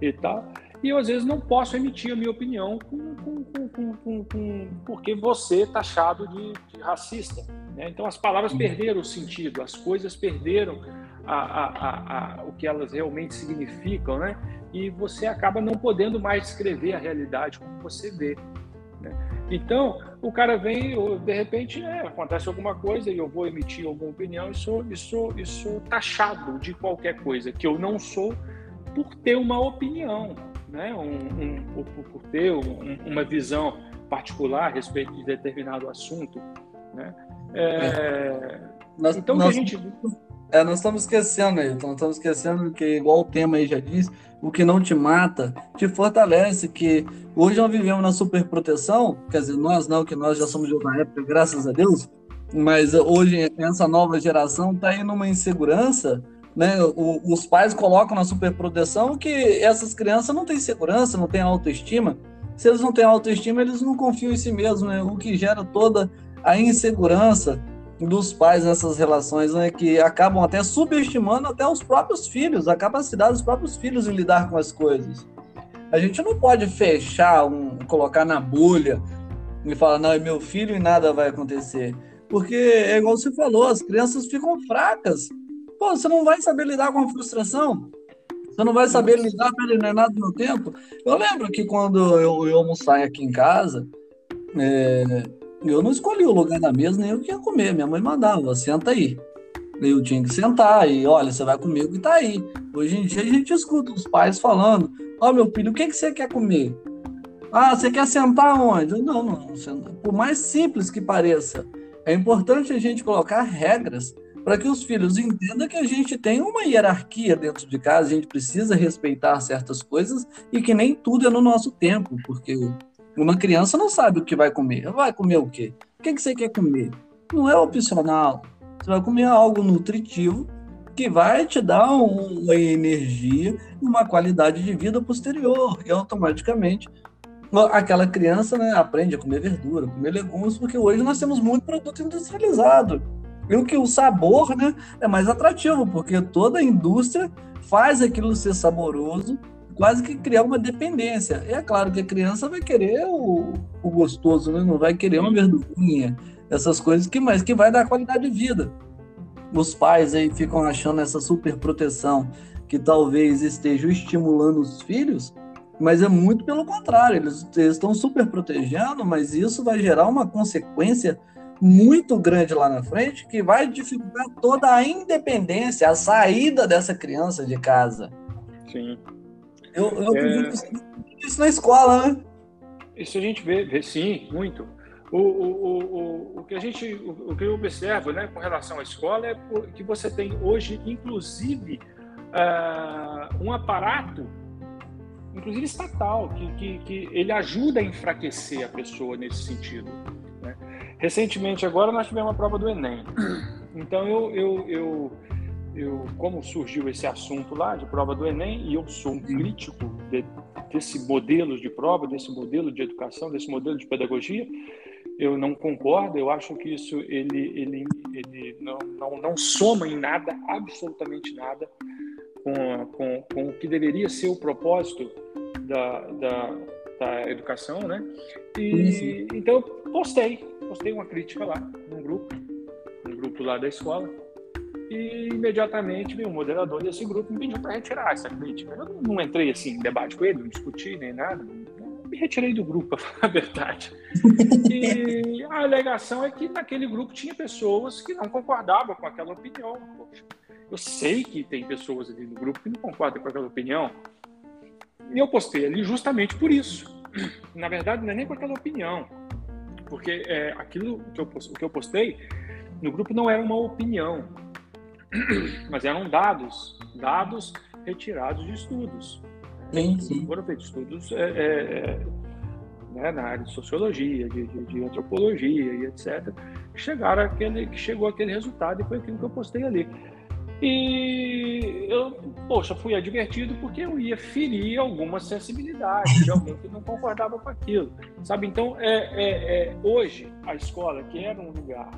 e tal. E eu, às vezes, não posso emitir a minha opinião com, com, com, porque você é taxado de, de racista. Né? Então, as palavras perderam o sentido, as coisas perderam a, a, a, o que elas realmente significam, né? E você acaba não podendo mais descrever a realidade como você vê. Né? Então, o cara vem, de repente, é, acontece alguma coisa e eu vou emitir alguma opinião e sou, e sou, e sou taxado de qualquer coisa que eu não sou por ter uma opinião, né? Um, um, por, ter um, uma visão particular a respeito de determinado assunto. Né? É, é. Nós, então, nós... a gente é, nós estamos esquecendo, Ailton, nós estamos esquecendo que, igual o tema aí já diz, o que não te mata te fortalece, que hoje nós vivemos na superproteção, quer dizer, nós não, que nós já somos de outra época, graças a Deus, mas hoje essa nova geração está aí numa insegurança, né? O, os pais colocam na superproteção que essas crianças não têm segurança, não têm autoestima. Se eles não têm autoestima, eles não confiam em si mesmos, né? O que gera toda a insegurança dos pais nessas relações, né, que acabam até subestimando até os próprios filhos, a capacidade dos próprios filhos em lidar com as coisas. A gente não pode fechar, um, colocar na bolha e falar, não, é meu filho e nada vai acontecer. Porque é igual você falou, as crianças ficam fracas. Pô, você não vai saber lidar com a frustração. Você não vai saber lidar com nada no tempo. Eu lembro que quando eu, eu almoçar aqui em casa, é, eu não escolhi o lugar da mesa, nem eu que ia comer. Minha mãe mandava, senta aí. Eu tinha que sentar e, olha, você vai comigo e tá aí. Hoje em dia a gente escuta os pais falando, ó, oh, meu filho, o que, que você quer comer? Ah, você quer sentar onde? Não, não, não. Por mais simples que pareça, é importante a gente colocar regras para que os filhos entendam que a gente tem uma hierarquia dentro de casa, a gente precisa respeitar certas coisas e que nem tudo é no nosso tempo, porque uma criança não sabe o que vai comer. Vai comer o quê? O que, que você quer comer? Não é opcional. Você vai comer algo nutritivo que vai te dar uma energia e uma qualidade de vida posterior. E automaticamente aquela criança né, aprende a comer verdura, comer legumes, porque hoje nós temos muito produto industrializado. E o que o sabor né, é mais atrativo, porque toda a indústria faz aquilo ser saboroso quase que criar uma dependência. É claro que a criança vai querer o, o gostoso, né? não vai querer uma verdurinha, essas coisas que mais que vai dar qualidade de vida. Os pais aí ficam achando essa super proteção que talvez estejam estimulando os filhos, mas é muito pelo contrário, eles, eles estão super protegendo, mas isso vai gerar uma consequência muito grande lá na frente que vai dificultar toda a independência, a saída dessa criança de casa. Sim. Eu, eu é... isso na escola, né? Isso a gente vê, vê sim, muito. O, o, o, o, que a gente, o, o, que eu observo, né, com relação à escola é que você tem hoje, inclusive, uh, um aparato, inclusive estatal, que, que, que ele ajuda a enfraquecer a pessoa nesse sentido. Recentemente, agora, nós tivemos a prova do Enem. Então, eu, eu, eu, eu, como surgiu esse assunto lá de prova do Enem, e eu sou um crítico de, desse modelo de prova, desse modelo de educação, desse modelo de pedagogia, eu não concordo, eu acho que isso ele, ele, ele não, não, não soma em nada, absolutamente nada, com, com, com o que deveria ser o propósito da, da, da educação, né? E, então, eu postei, postei uma crítica lá, num grupo, num grupo lá da escola, e imediatamente um moderador desse grupo me pediu para retirar essa crítica. Eu não entrei assim em debate com ele, não discuti nem nada, me retirei do grupo, falar a verdade. E a alegação é que naquele grupo tinha pessoas que não concordavam com aquela opinião. Poxa, eu sei que tem pessoas ali no grupo que não concordam com aquela opinião. E eu postei ali justamente por isso. Na verdade, não é nem com aquela opinião. Porque é, aquilo que eu, que eu postei no grupo não era uma opinião, mas eram dados, dados retirados de estudos. Sim, sim. Foram feitos estudos é, é, é, né, na área de sociologia, de, de, de, antropologia e etc. Que chegaram aquele, que chegou aquele resultado e foi aquilo que eu postei ali. E eu, poxa, fui advertido porque eu ia ferir alguma sensibilidade de alguém que não concordava com aquilo, sabe? Então, é, é, é hoje, a escola, que era um lugar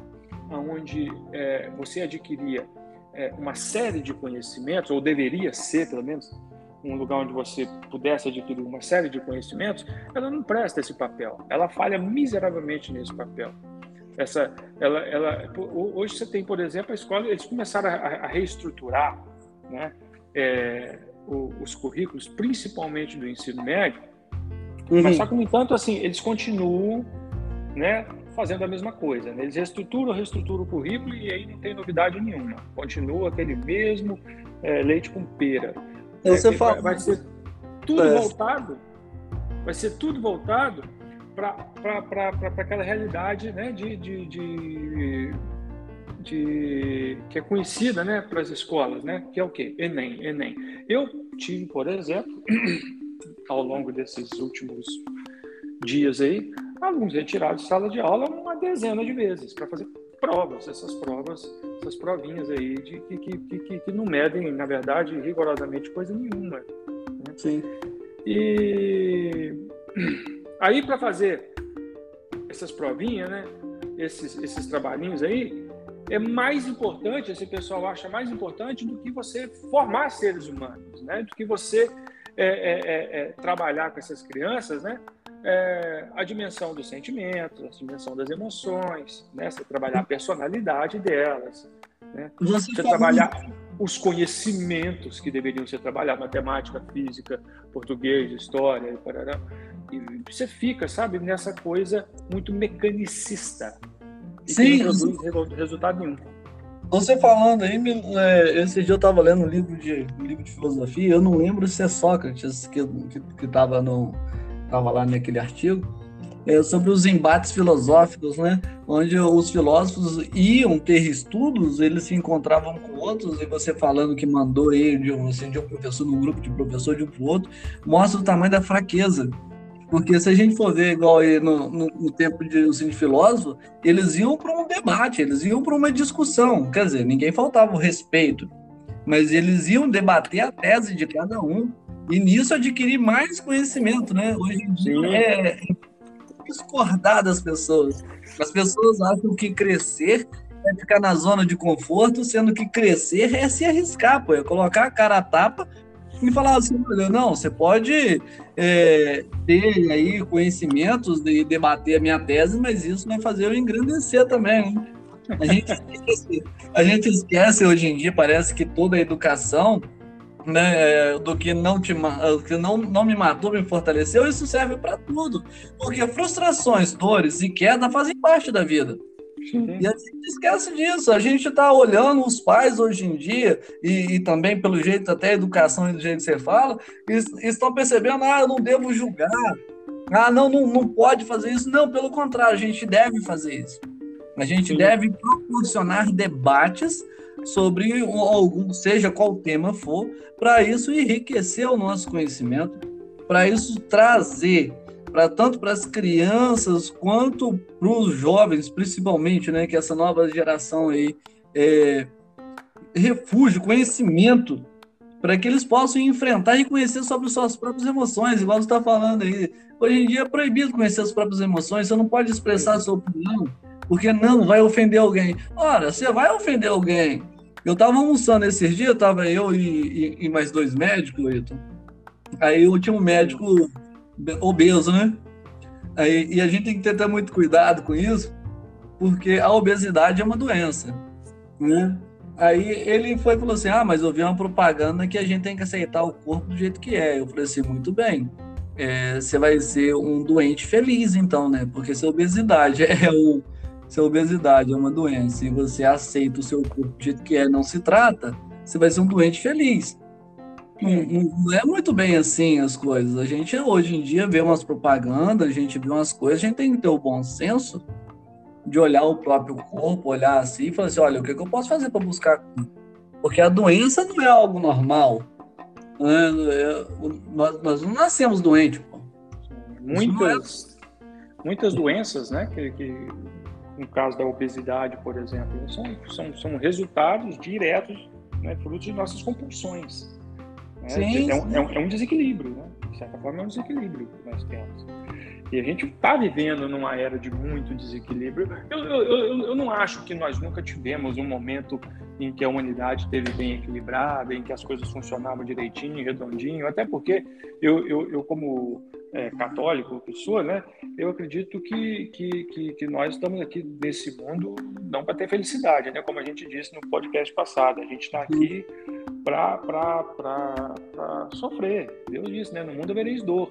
onde é, você adquiria é, uma série de conhecimentos, ou deveria ser, pelo menos, um lugar onde você pudesse adquirir uma série de conhecimentos, ela não presta esse papel. Ela falha miseravelmente nesse papel. Essa, ela, ela, hoje você tem, por exemplo, a escola, eles começaram a, a reestruturar né, é, os currículos, principalmente do ensino médio, uhum. mas só que, no entanto, assim, eles continuam né, fazendo a mesma coisa. Né? Eles reestruturam, reestruturam o currículo e aí não tem novidade nenhuma. Continua aquele mesmo é, leite com pera. Então, você é, fala... Vai ser tudo é. voltado, vai ser tudo voltado para aquela realidade né, de, de, de, de, que é conhecida né, para as escolas, né, que é o quê? Enem, Enem. Eu tive, por exemplo, ao longo desses últimos dias aí, alunos retirados de sala de aula uma dezena de vezes para fazer provas, essas provas, essas provinhas aí de que, que, que, que não medem, na verdade, rigorosamente coisa nenhuma. Né? Sim. E aí para fazer essas provinhas, né? Esses, esses trabalhinhos aí, é mais importante, esse pessoal acha mais importante do que você formar seres humanos, né? Do que você é, é, é, é trabalhar com essas crianças, né? é, a dimensão dos sentimentos, a dimensão das emoções, né? Você trabalhar a personalidade delas, né? Você, você trabalhar os conhecimentos que deveriam ser trabalhados, matemática, física, português, história, e parará. E você fica, sabe, nessa coisa muito mecanicista. E Sim, que não produz resultado nenhum. Você falando aí, é, esse dia eu estava lendo um livro de, um livro de filosofia, eu não lembro se é Sócrates que estava que, que no, estava lá naquele artigo, é sobre os embates filosóficos, né? Onde os filósofos iam ter estudos, eles se encontravam com outros, e você falando que mandou ele de um, assim, de um professor num grupo de professor de um para outro, mostra o tamanho da fraqueza. Porque se a gente for ver igual aí no, no, no tempo de, assim, de filósofo, eles iam para um debate, eles iam para uma discussão. Quer dizer, ninguém faltava o respeito, mas eles iam debater a tese de cada um e nisso adquirir mais conhecimento, né? Hoje em dia é, é discordar das pessoas. As pessoas acham que crescer é ficar na zona de conforto, sendo que crescer é se arriscar, pô, é colocar a cara a tapa e falar assim, não, você pode é, ter aí conhecimentos e debater a minha tese, mas isso vai fazer eu engrandecer também. Né? A gente, esquece, a gente esquece hoje em dia, parece que toda a educação né, do que não te que não, não me matou, me fortaleceu, isso serve para tudo. Porque frustrações, dores e queda fazem parte da vida. E a gente esquece disso. A gente está olhando os pais hoje em dia, e, e, também pelo jeito, até a educação e do jeito que você fala, estão percebendo: ah, eu não devo julgar, ah, não, não, não pode fazer isso. Não, pelo contrário, a gente deve fazer isso. A gente Sim. deve proporcionar debates sobre algum, seja qual tema for, para isso enriquecer o nosso conhecimento, para isso trazer para tanto para as crianças quanto para os jovens, principalmente, né, que essa nova geração aí é, refúgio, conhecimento, para que eles possam enfrentar e conhecer sobre suas próprias emoções, igual você está falando aí. Hoje em dia é proibido conhecer as próprias emoções, você não pode expressar a sua opinião, porque não, vai ofender alguém. Ora, você vai ofender alguém. Eu estava almoçando esses dias, estava eu e, e, e, mais dois médicos. Aí o último médico obeso, né? Aí, e a gente tem que ter, ter muito cuidado com isso, porque a obesidade é uma doença, né? Aí ele foi e falou assim: Ah, mas eu vi uma propaganda que a gente tem que aceitar o corpo do jeito que é. Eu falei assim: Muito bem. É, você vai ser um doente feliz, então, né? Porque se a obesidade é o, se obesidade é uma doença e você aceita o seu corpo do jeito que é, não se trata, você vai ser um doente feliz. Não, não, é muito bem assim as coisas. A gente hoje em dia vê umas propagandas, a gente vê umas coisas, a gente tem que ter o bom senso de olhar o próprio corpo, olhar assim e falar assim, olha, o que, que eu posso fazer para buscar Porque a doença não é algo normal. Né? É, nós, nós, não nascemos doentes. Pô. Muitas, é... muitas doenças, né, que, que, no caso da obesidade, por exemplo, são, são, são resultados diretos, né, frutos de nossas compulsões. Né? Sim, é, um, é, um, é um desequilíbrio, né? de certa forma é um desequilíbrio que nós temos. E a gente está vivendo numa era de muito desequilíbrio. Eu, eu, eu, eu, não acho que nós nunca tivemos um momento em que a humanidade esteve bem equilibrada, em que as coisas funcionavam direitinho, redondinho, até porque eu, eu, eu como é, católico que sou, né, eu acredito que, que, que, que, nós estamos aqui nesse mundo não para ter felicidade, né, como a gente disse no podcast passado, a gente está aqui para sofrer. Deus disse, né, no mundo havereis dor.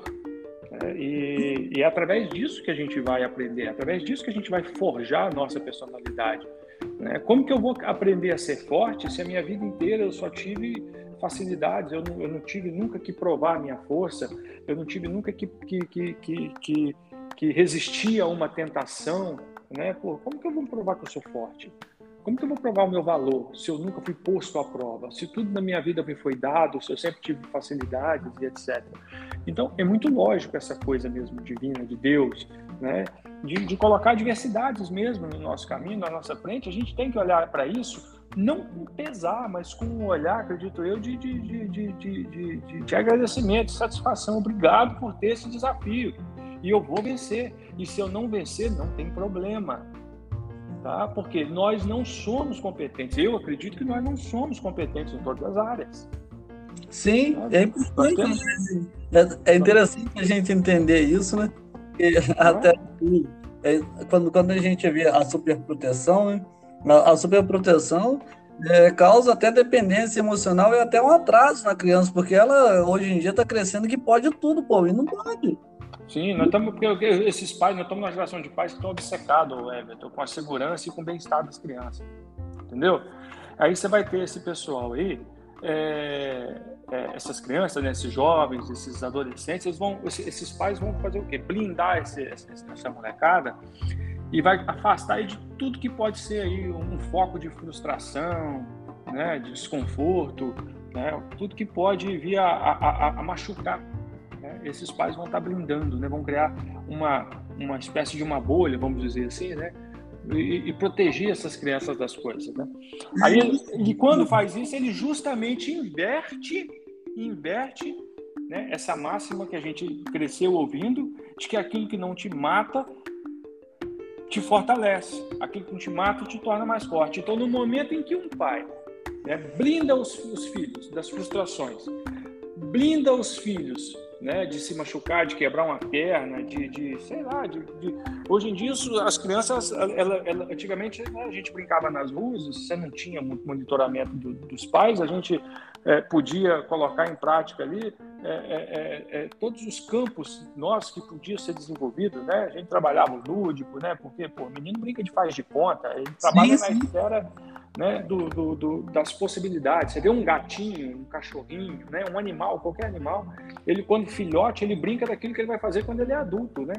É, e, e, é através disso que a gente vai aprender, é através disso que a gente vai forjar a nossa personalidade. Né? Como que eu vou aprender a ser forte se a minha vida inteira eu só tive facilidades, eu não, eu não tive nunca que provar a minha força, eu não tive nunca que, que, que, que, que, que resistir a uma tentação, né? Pô, como que eu vou provar que eu sou forte? Como que eu vou provar o meu valor se eu nunca fui posto à prova? Se tudo na minha vida me foi dado, se eu sempre tive facilidades e etc. Então, é muito lógico essa coisa mesmo divina, de Deus, né? De, de colocar diversidades mesmo no nosso caminho, na nossa frente. A gente tem que olhar para isso não com pesar, mas com um olhar, acredito eu, de, de, de, de, de, agradecimento, de satisfação. Obrigado por ter esse desafio. E eu vou vencer. E se eu não vencer, não tem problema tá? Porque nós não somos competentes. Eu acredito que nós não somos competentes em todas as áreas. Sim, tá? é importante. É, é interessante a gente entender isso, né? Porque até é, quando, quando a gente vê a superproteção, né? A, a superproteção é, causa até dependência emocional e até um atraso na criança, porque ela hoje em dia está crescendo que pode tudo, pô, e não pode. Sim, nós estamos, porque esses pais, nós estamos numa geração de pais que estão obcecados, Everton, com a segurança e com o bem-estar das crianças. Entendeu? Aí você vai ter esse pessoal aí, é, é, essas crianças, né, esses jovens, esses adolescentes, eles vão, esses pais vão fazer o quê? Blindar esse, essa molecada e vai afastar de tudo que pode ser aí um foco de frustração, né, de desconforto, né, tudo que pode vir a, a, a machucar né? Esses pais vão estar blindando, né? vão criar uma, uma espécie de uma bolha, vamos dizer assim, né? E, e, proteger essas crianças das coisas, né? Aí, e quando faz isso, ele justamente inverte, inverte né, essa máxima que a gente cresceu ouvindo, de que aquilo que não te mata te fortalece, aquilo que não te mata te torna mais forte. Então, no momento em que um pai né, blinda os, os filhos das frustrações, blinda os filhos né, de se machucar, de quebrar uma perna, de, de sei lá, de, de... hoje em dia isso, as crianças, ela, ela, antigamente né, a gente brincava nas ruas, você não tinha muito monitoramento do, dos pais, a gente é, podia colocar em prática ali é, é, é, é todos os campos nossos que podiam ser desenvolvidos, né? A gente trabalhava o lúdico, né? Porque pô, o menino brinca de faz de conta, ele trabalha sim, sim. na esfera né, do, do, do, das possibilidades. Você vê um gatinho, um cachorrinho, né, um animal, qualquer animal, ele quando filhote, ele brinca daquilo que ele vai fazer quando ele é adulto, né?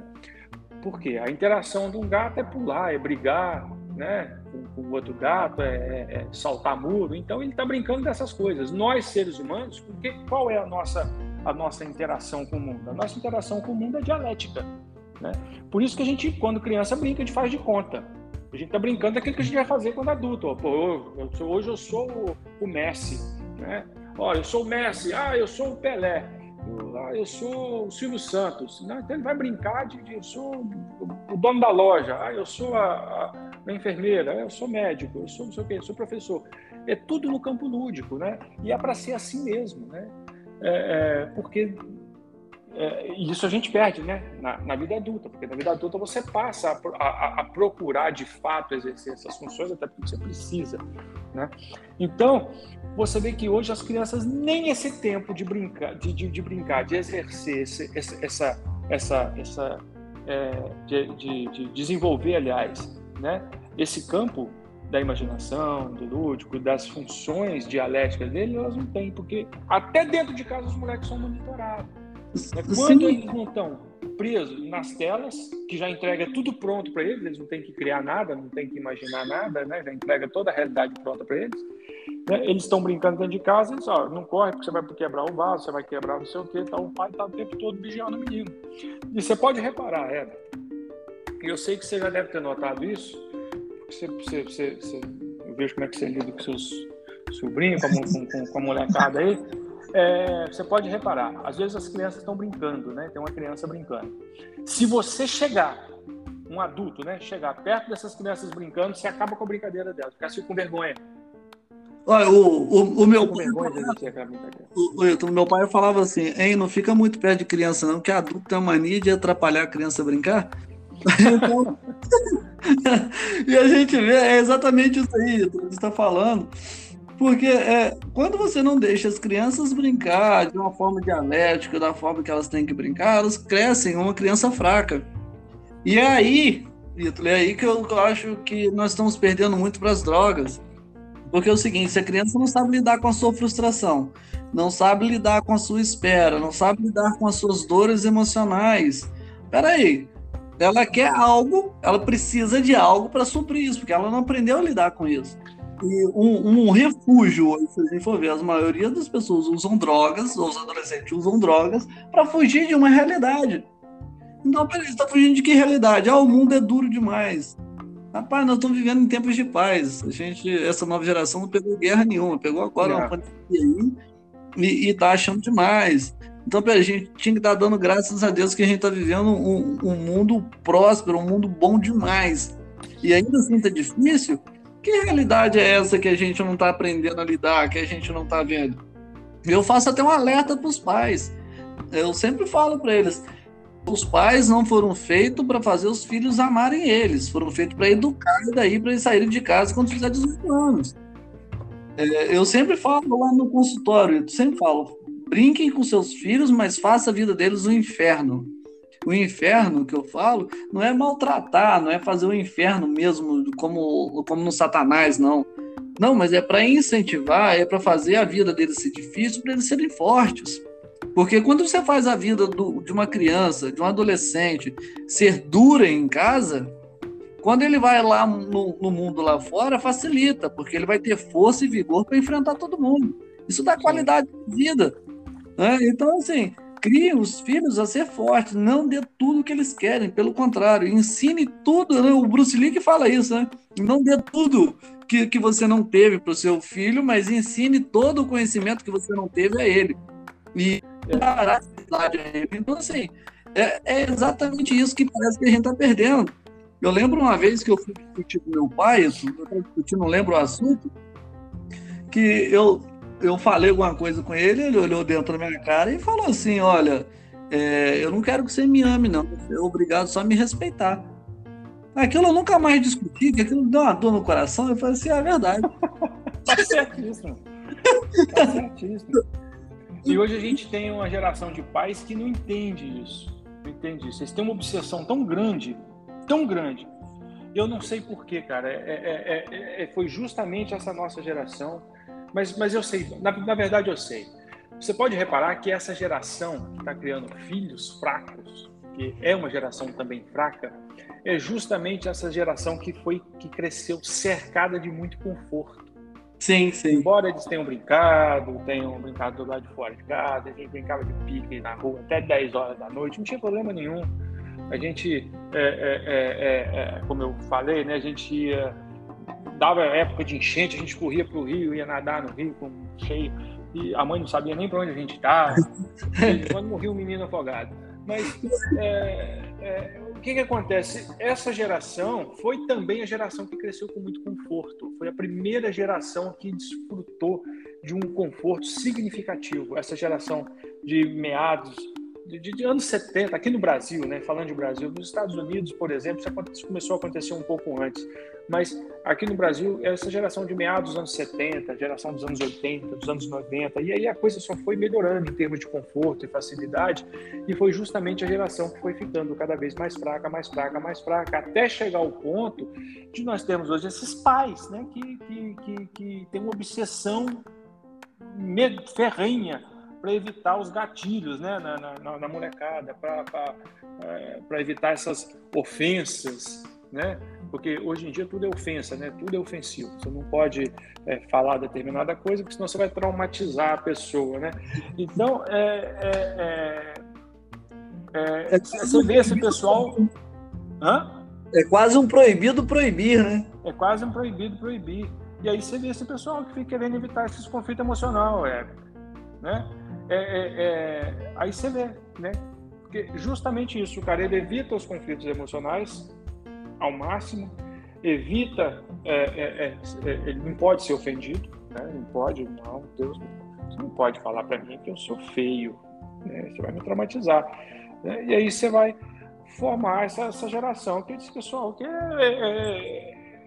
Porque a interação de um gato é pular, é brigar, né, com, o outro gato, é, é, é saltar muro. Então ele está brincando dessas coisas. Nós seres humanos, porque qual é a nossa a nossa interação com o mundo? A nossa interação com o mundo é dialética. Né? Por isso que a gente, quando criança, brinca de faz de conta. A gente está brincando daquilo que a gente vai fazer quando adulto. Pô, eu sou, hoje eu sou o, Messi. Né? Olha, eu sou o Messi. Ah, eu sou o Pelé. Eu, ah, eu sou o Silvio Santos. Né? Então ele vai brincar de, de eu sou o, o dono da loja. Ah, eu sou a, a, a enfermeira. Eu sou médico. Eu sou não sei o quê. Eu sou professor. É tudo no campo lúdico, né? E é para ser assim mesmo, né? É, é, porque é, isso a gente perde né? Na, na, vida adulta, porque na vida adulta você passa a, a, a, procurar de fato exercer essas funções, até porque você precisa. Né? Então, você vê que hoje as crianças nem esse tempo de brincar, de, de, de brincar, de exercer esse, essa, essa, essa é, de, de, de, desenvolver, aliás, né? esse campo da imaginação, do lúdico e das funções dialéticas dele, elas não têm, porque até dentro de casa os moleques são monitorados. É quando Sim. eles não estão presos nas telas, que já entrega tudo pronto para eles, eles não têm que criar nada, não têm que imaginar nada, né? já entrega toda a realidade pronta para eles. Né? Eles estão brincando dentro de casa, eles, ó, não corre porque você vai quebrar o vaso, você vai quebrar não sei o quê, tá, o pai está o tempo todo vigiando o menino. E você pode reparar, é, eu sei que você já deve ter notado isso, você, você, você, você eu vejo como é que você lida com seus sobrinhos, com, com, com, com a molecada aí, é, você pode reparar, às vezes as crianças estão brincando, né? Tem uma criança brincando. Se você chegar, um adulto, né? Chegar perto dessas crianças brincando, você acaba com a brincadeira delas, fica assim com vergonha. Olha, o, o, o meu pai. O, o, meu pai falava assim: hein, não fica muito perto de criança, não, que adulto tem a mania de atrapalhar a criança a brincar. então, e a gente vê, é exatamente isso aí que você está falando. Porque é, quando você não deixa as crianças brincar de uma forma dialética, da forma que elas têm que brincar, elas crescem uma criança fraca. E é aí, Vitor, é aí que eu, acho que nós estamos perdendo muito para as drogas. Porque é o seguinte, se a criança não sabe lidar com a sua frustração, não sabe lidar com a sua espera, não sabe lidar com as suas dores emocionais, peraí, ela quer algo, ela precisa de algo para suprir isso, porque ela não aprendeu a lidar com isso. E um, um refúgio, se a gente for ver, a maioria das pessoas usam drogas, os adolescentes usam drogas, para fugir de uma realidade. Então, peraí, você está fugindo de que realidade? Ah, o mundo é duro demais. Rapaz, nós estamos vivendo em tempos de paz. A gente, essa nova geração não pegou guerra nenhuma, pegou agora uma pandemia aí e, está achando demais. Então, peraí, a gente tinha que estar tá dando graças a Deus que a gente está vivendo um, um mundo próspero, um mundo bom demais. E ainda assim está difícil, que realidade é essa que a gente não está aprendendo a lidar, que a gente não está vendo? Eu faço até um alerta para os pais. Eu sempre falo para eles: os pais não foram feitos para fazer os filhos amarem eles, foram feitos para educar e daí para eles saírem de casa quando fizer 18 anos. É, eu sempre falo lá no consultório, eu sempre falo: brinquem com seus filhos, mas faça a vida deles um inferno. O inferno que eu falo não é maltratar, não é fazer o inferno mesmo como, como no Satanás, não. Não, mas é para incentivar, é para fazer a vida deles ser difícil, para eles serem fortes. Porque quando você faz a vida do, de uma criança, de um adolescente, ser dura em casa, quando ele vai lá no, no, mundo lá fora, facilita, porque ele vai ter força e vigor para enfrentar todo mundo. Isso dá qualidade de vida. Né? Então, assim, crie os filhos a ser fortes, não dê tudo que eles querem, pelo contrário, ensine tudo, né? o Bruce Lee que fala isso, né? Não dê tudo que, que você não teve para o seu filho, mas ensine todo o conhecimento que você não teve a ele. E dará a ele. Então, assim, é, é, exatamente isso que parece que a gente está perdendo. Eu lembro uma vez que eu fui discutir com meu pai, eu discutindo, não lembro o assunto, que eu eu falei alguma coisa com ele, ele olhou dentro da minha cara e falou assim: Olha, é, eu não quero que você me ame, não. É obrigado só a me respeitar. Aquilo eu nunca mais discuti, que aquilo deu uma dor no coração. Eu falei assim: é verdade. tá certíssimo. Tá certíssimo. E hoje a gente tem uma geração de pais que não entende isso. Não entende isso. Eles têm uma obsessão tão grande, tão grande. Eu não sei porquê, cara. É, é, é, é foi justamente essa nossa geração mas, mas eu sei, na, na verdade eu sei. Você pode reparar que essa geração que está criando filhos fracos, que é uma geração também fraca, é justamente essa geração que foi que cresceu cercada de muito conforto. Sim, sim. Embora eles tenham brincado, tenham brincado do lado de fora de casa, a gente brincava de pique na rua até 10 horas da noite, não tinha problema nenhum. A gente, é, é, é, é como eu falei, né, a gente ia, dava época de enchente, a gente corria para o rio, ia nadar no rio com cheio, e a mãe não sabia nem para onde a gente estava, quando morria um menino afogado. Mas é, é, o que, que acontece? Essa geração foi também a geração que cresceu com muito conforto. Foi a primeira geração que desfrutou de um conforto significativo. Essa geração de meados de, de, anos 70, aqui no Brasil, né, falando de Brasil, nos Estados Unidos, por exemplo, isso começou a acontecer um pouco antes, mas aqui no Brasil, essa geração de meados dos anos 70, geração dos anos 80, dos anos 90, e aí a coisa só foi melhorando em termos de conforto e facilidade, e foi justamente a geração que foi ficando cada vez mais fraca, mais fraca, mais fraca, até chegar ao ponto de nós termos hoje esses pais, né, que, que, que, que têm uma obsessão ferrenha para evitar os gatilhos né, na, na, na molecada, para é, evitar essas ofensas, né? Porque hoje em dia tudo é ofensa, né? Tudo é ofensivo. Você não pode é, falar determinada coisa, porque senão você vai traumatizar a pessoa, né? Então, é, é, é, é você vê esse pessoal... Hã? É quase um proibido proibir, né? É quase um proibido proibir. E aí você vê esse pessoal que fica querendo evitar esses conflitos emocionais, é, né? É, é, é, aí você vê, né? Porque justamente isso, o cara ele evita os conflitos emocionais ao máximo, evita, é, é, é, ele não pode ser ofendido, né? não pode, não, Deus, você não pode falar para mim que eu sou feio, né? você vai me traumatizar. Né? E aí você vai formar essa, essa geração que esse pessoal que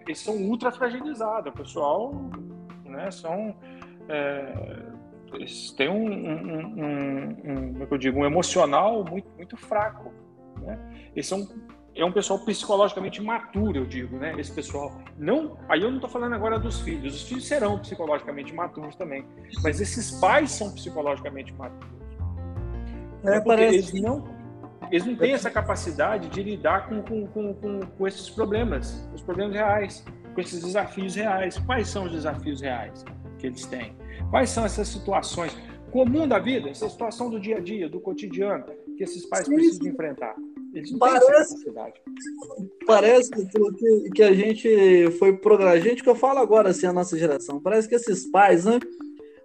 eles são ultra fragilizados, o pessoal, né, são eles têm um, um, um, um, é eu digo, um emocional muito, muito fraco. Né? Eles são é um pessoal psicologicamente maturo, eu digo, né? Esse pessoal. Não, aí eu não estou falando agora dos filhos. Os filhos serão psicologicamente maturos também, mas esses pais são psicologicamente maturos. É, parece... eles não, eles não têm essa capacidade de lidar com, com, com, com, com esses problemas, os problemas reais, com esses desafios reais. Quais são os desafios reais que eles têm? Quais são essas situações comum da vida, essa situação do dia a dia, do cotidiano, que esses pais Sim. precisam enfrentar? Eles não parece, parece que, que a gente foi programado, gente que eu falo agora assim, a nossa geração, parece que esses pais, né,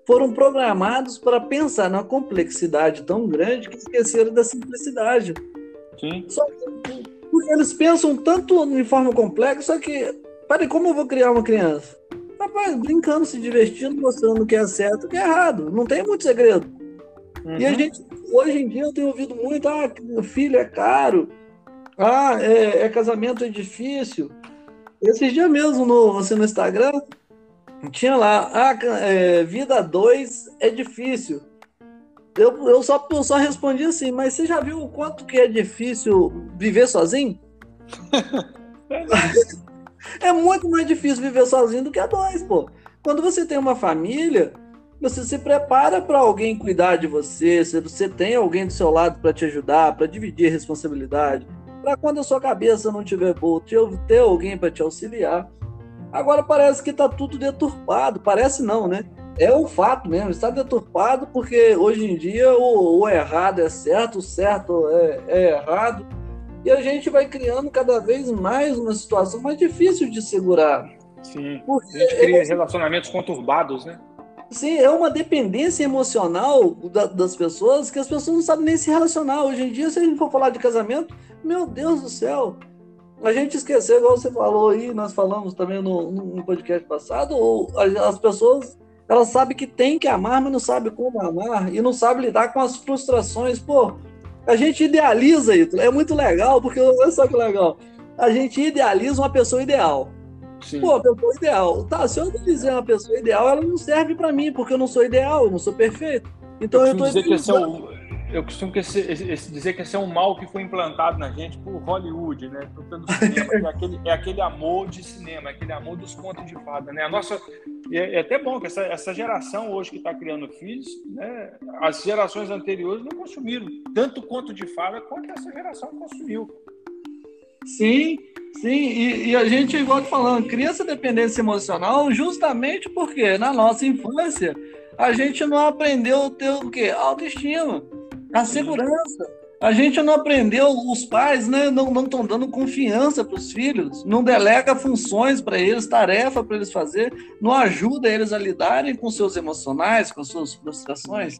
foram programados para pensar na complexidade tão grande que esqueceram da simplicidade. Sim. Só que eles pensam tanto em forma complexa, só que, peraí, como eu vou criar uma criança? Rapaz, brincando, se divertindo, mostrando o que é certo e o que é errado. Não tem muito segredo. Uhum. E a uhum. gente, hoje em dia, eu tenho ouvido muito: ah, filho é caro, ah, é, é casamento é difícil. Esses dias mesmo, no, você no Instagram, tinha lá: ah, é, vida 2 é difícil. Eu, eu, só, eu só respondi assim, mas você já viu o quanto que é difícil viver sozinho? É muito mais difícil viver sozinho do que a dois, pô. Quando você tem uma família, você se prepara para alguém cuidar de você, você tem alguém do seu lado para te ajudar, para dividir responsabilidade, para quando a sua cabeça não tiver boa, ter alguém para te auxiliar. Agora parece que está tudo deturpado, parece não, né? É um fato mesmo, está deturpado porque hoje em dia o, o errado é certo, o certo é, é errado e a gente vai criando cada vez mais uma situação mais difícil de segurar. Sim. Porque a gente cria é, relacionamentos conturbados, né? Sim, é uma dependência emocional da, das pessoas que as pessoas não sabem nem se relacionar. Hoje em dia, se a gente for falar de casamento, meu Deus do céu, a gente esqueceu, igual você falou aí, nós falamos também no, no podcast passado, ou as pessoas elas sabem que tem que amar, mas não sabem como amar e não sabem lidar com as frustrações. Pô, a gente idealiza isso. É muito legal, porque olha só que legal. A gente idealiza uma pessoa ideal. Sim. Pô, pessoa ideal. Tá, se eu dizer uma pessoa ideal, ela não serve para mim, porque eu não sou ideal, eu não sou perfeito. Então eu, eu tô dizer que esse é o, eu costumo que esse, esse, dizer que esse é um mal que foi implantado na gente por Hollywood, né? Pelo cinema, é, aquele, é aquele amor de cinema, é aquele amor dos contos de fada, né? A nossa é, é até bom que essa, essa geração hoje que está criando filhos, né? As gerações anteriores não consumiram tanto conto de fada quanto essa geração consumiu. Sim, Sim, e, e, a gente, igual falando, cria essa dependência emocional justamente porque na nossa infância a gente não aprendeu a ter o quê? Autoestima, a segurança. A gente não aprendeu, os pais né, não estão dando confiança para os filhos, não delega funções para eles, tarefa para eles fazer, não ajuda eles a lidarem com seus emocionais, com suas frustrações.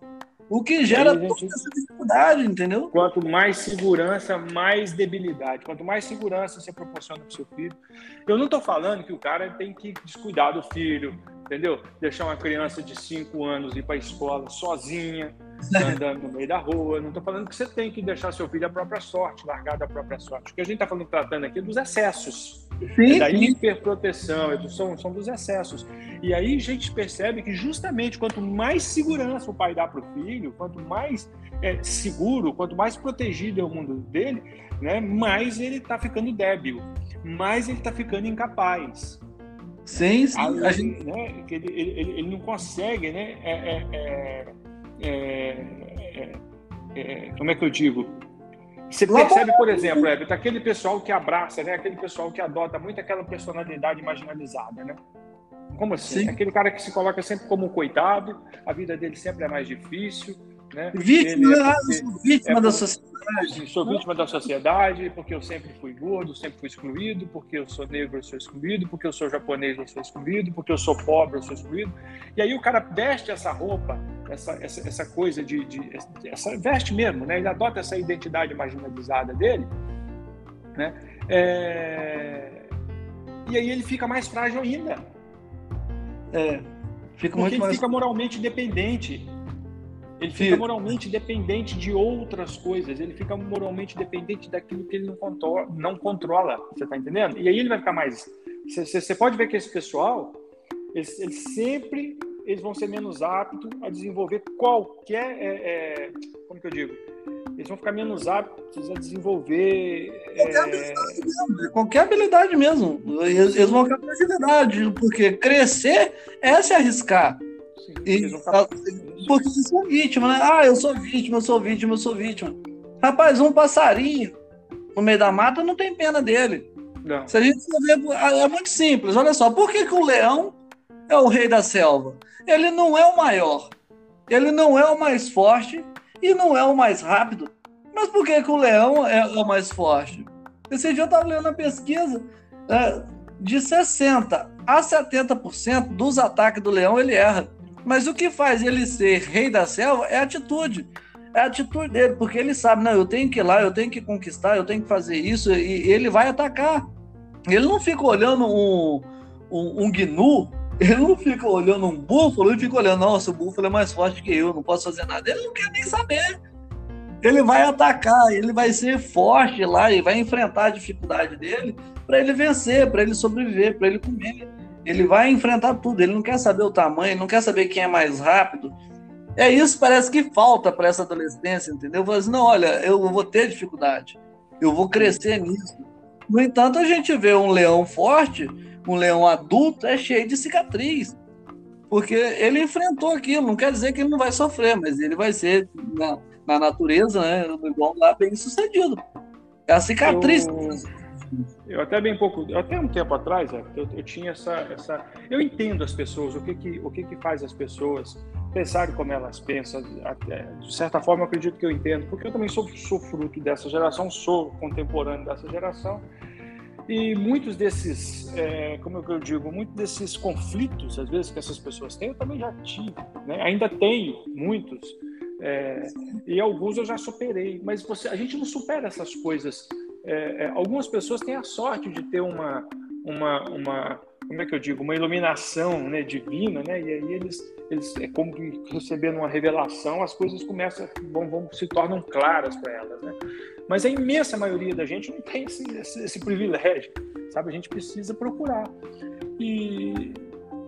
O que gera toda gente... essa dificuldade, entendeu? Quanto mais segurança, mais debilidade. Quanto mais segurança você proporciona para o seu filho. Eu não estou falando que o cara tem que descuidar do filho, entendeu? Deixar uma criança de 5 anos ir para a escola sozinha, andando no meio da rua. Não estou falando que você tem que deixar seu filho à própria sorte, largar da própria sorte. O que a gente está falando, tratando aqui é dos excessos. Sim, é da hiperproteção, é do, são, são dos excessos. E aí a gente percebe que justamente quanto mais segurança o pai dá para o filho, quanto mais é, seguro, quanto mais protegido é o mundo dele, né, mais ele está ficando débil, mais ele está ficando incapaz. Sim, sim. Gente... né, ele, ele, ele, não consegue, né? É, é, é é, é, como é que eu digo? Você percebe, por exemplo, Everton, aquele pessoal que abraça, né? aquele pessoal que adota muito aquela personalidade marginalizada, né? Como assim? Sim. Aquele cara que se coloca sempre como coitado, a vida dele sempre é mais difícil, né? Vítima, é porque, vítima é da sociedade. Sou vítima da sociedade porque eu sempre fui gordo, sempre fui excluído, porque eu sou negro, eu sou excluído, porque eu sou japonês, eu sou excluído, porque eu sou pobre, eu sou excluído. E aí o cara veste essa roupa, essa, essa, essa coisa de, de essa, veste mesmo, né? Ele adota essa identidade marginalizada dele, né? É... E aí ele fica mais frágil ainda. É, fica Porque ele mais... fica moralmente dependente ele fica moralmente dependente de outras coisas, ele fica moralmente dependente daquilo que ele não controla, não controla você está entendendo? E aí ele vai ficar mais. Você pode ver que esse pessoal, eles, eles, sempre eles vão ser menos aptos a desenvolver qualquer. É, é, como que eu digo? Eles vão ficar menos aptos a desenvolver. Qualquer, é... habilidade, mesmo, qualquer habilidade mesmo. Eles, eles vão ficar com facilidade, porque crescer é se arriscar. Sim, e, porque eu sou vítima, né? Ah, eu sou vítima, eu sou vítima, eu sou vítima. Rapaz, um passarinho no meio da mata não tem pena dele. Não. Se a gente for ver, é muito simples. Olha só, por que, que o leão é o rei da selva? Ele não é o maior, ele não é o mais forte e não é o mais rápido. Mas por que, que o leão é o mais forte? Esse dia eu estava lendo a pesquisa, é, de 60% a 70% dos ataques do leão ele erra. Mas o que faz ele ser rei da selva é a atitude. É a atitude dele, porque ele sabe, não, eu tenho que ir lá, eu tenho que conquistar, eu tenho que fazer isso, e ele vai atacar. Ele não fica olhando um, um, um gnu, ele não fica olhando um búfalo, ele fica olhando, nossa, o búfalo é mais forte que eu, não posso fazer nada. Ele não quer nem saber. Ele vai atacar, ele vai ser forte lá e vai enfrentar a dificuldade dele para ele vencer, para ele sobreviver, para ele comer. Ele vai enfrentar tudo, ele não quer saber o tamanho, ele não quer saber quem é mais rápido. É isso parece que falta para essa adolescência, entendeu? Fala assim, não, olha, eu vou ter dificuldade, eu vou crescer nisso. No entanto, a gente vê um leão forte, um leão adulto, é cheio de cicatriz. Porque ele enfrentou aquilo, não quer dizer que ele não vai sofrer, mas ele vai ser, na, na natureza, né, igual lá, bem sucedido. É a cicatriz. Eu eu até bem pouco, até um tempo atrás, é, eu, eu, tinha essa, essa, eu entendo as pessoas, o que que, o que que faz as pessoas pensarem como elas pensam. De certa forma, eu acredito que eu entendo, porque eu também sou, sou fruto dessa geração, sou contemporâneo dessa geração. E muitos desses, é, como eu digo, muitos desses conflitos, às vezes, que essas pessoas têm, eu também já tive, né? ainda tenho muitos, é, e alguns eu já superei. Mas você, a gente não supera essas coisas é, é, algumas pessoas têm a sorte de ter uma, uma, uma, como é que eu digo, uma iluminação né, divina, né? E aí eles, eles é como recebendo uma revelação, as coisas começam, vão, vão se tornam claras para elas, né? Mas a imensa maioria da gente não tem esse, esse, esse privilégio, sabe? A gente precisa procurar. E,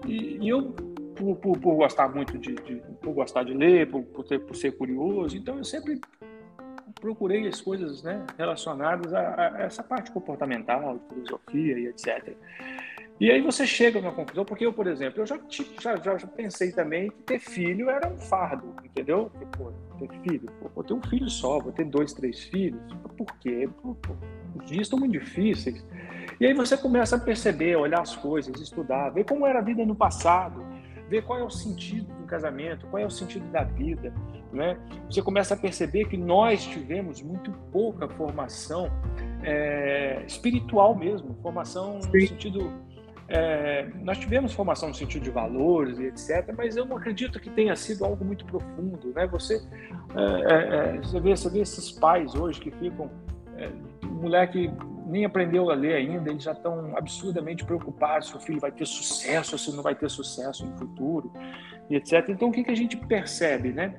e, e eu por, por, por, gostar muito de, de, por gostar de ler, por, por, ter, por ser curioso. Então eu sempre procurei as coisas né, relacionadas a, a, essa parte comportamental, filosofia e etc. E aí você chega na conclusão, porque eu, por exemplo, eu já, já, já pensei também que ter filho era um fardo, entendeu? Pô, ter filho, pô, vou ter um filho só, vou ter dois, três filhos. Por quê? Por, por, os dias estão muito difíceis. E aí você começa a perceber, olhar as coisas, estudar, ver como era a vida no passado, ver qual é o sentido do casamento, qual é o sentido da vida, né? Você começa a perceber que nós tivemos muito pouca formação é, espiritual mesmo, formação Sim. no sentido é, nós tivemos formação no sentido de valores e etc, mas eu não acredito que tenha sido algo muito profundo, né? Você, é, é, é você, vê, você vê esses pais hoje que ficam, é, o moleque nem aprendeu a ler ainda, eles já estão absurdamente preocupados se o filho vai ter sucesso se não vai ter sucesso no futuro e etc. Então o que, que a gente percebe, né?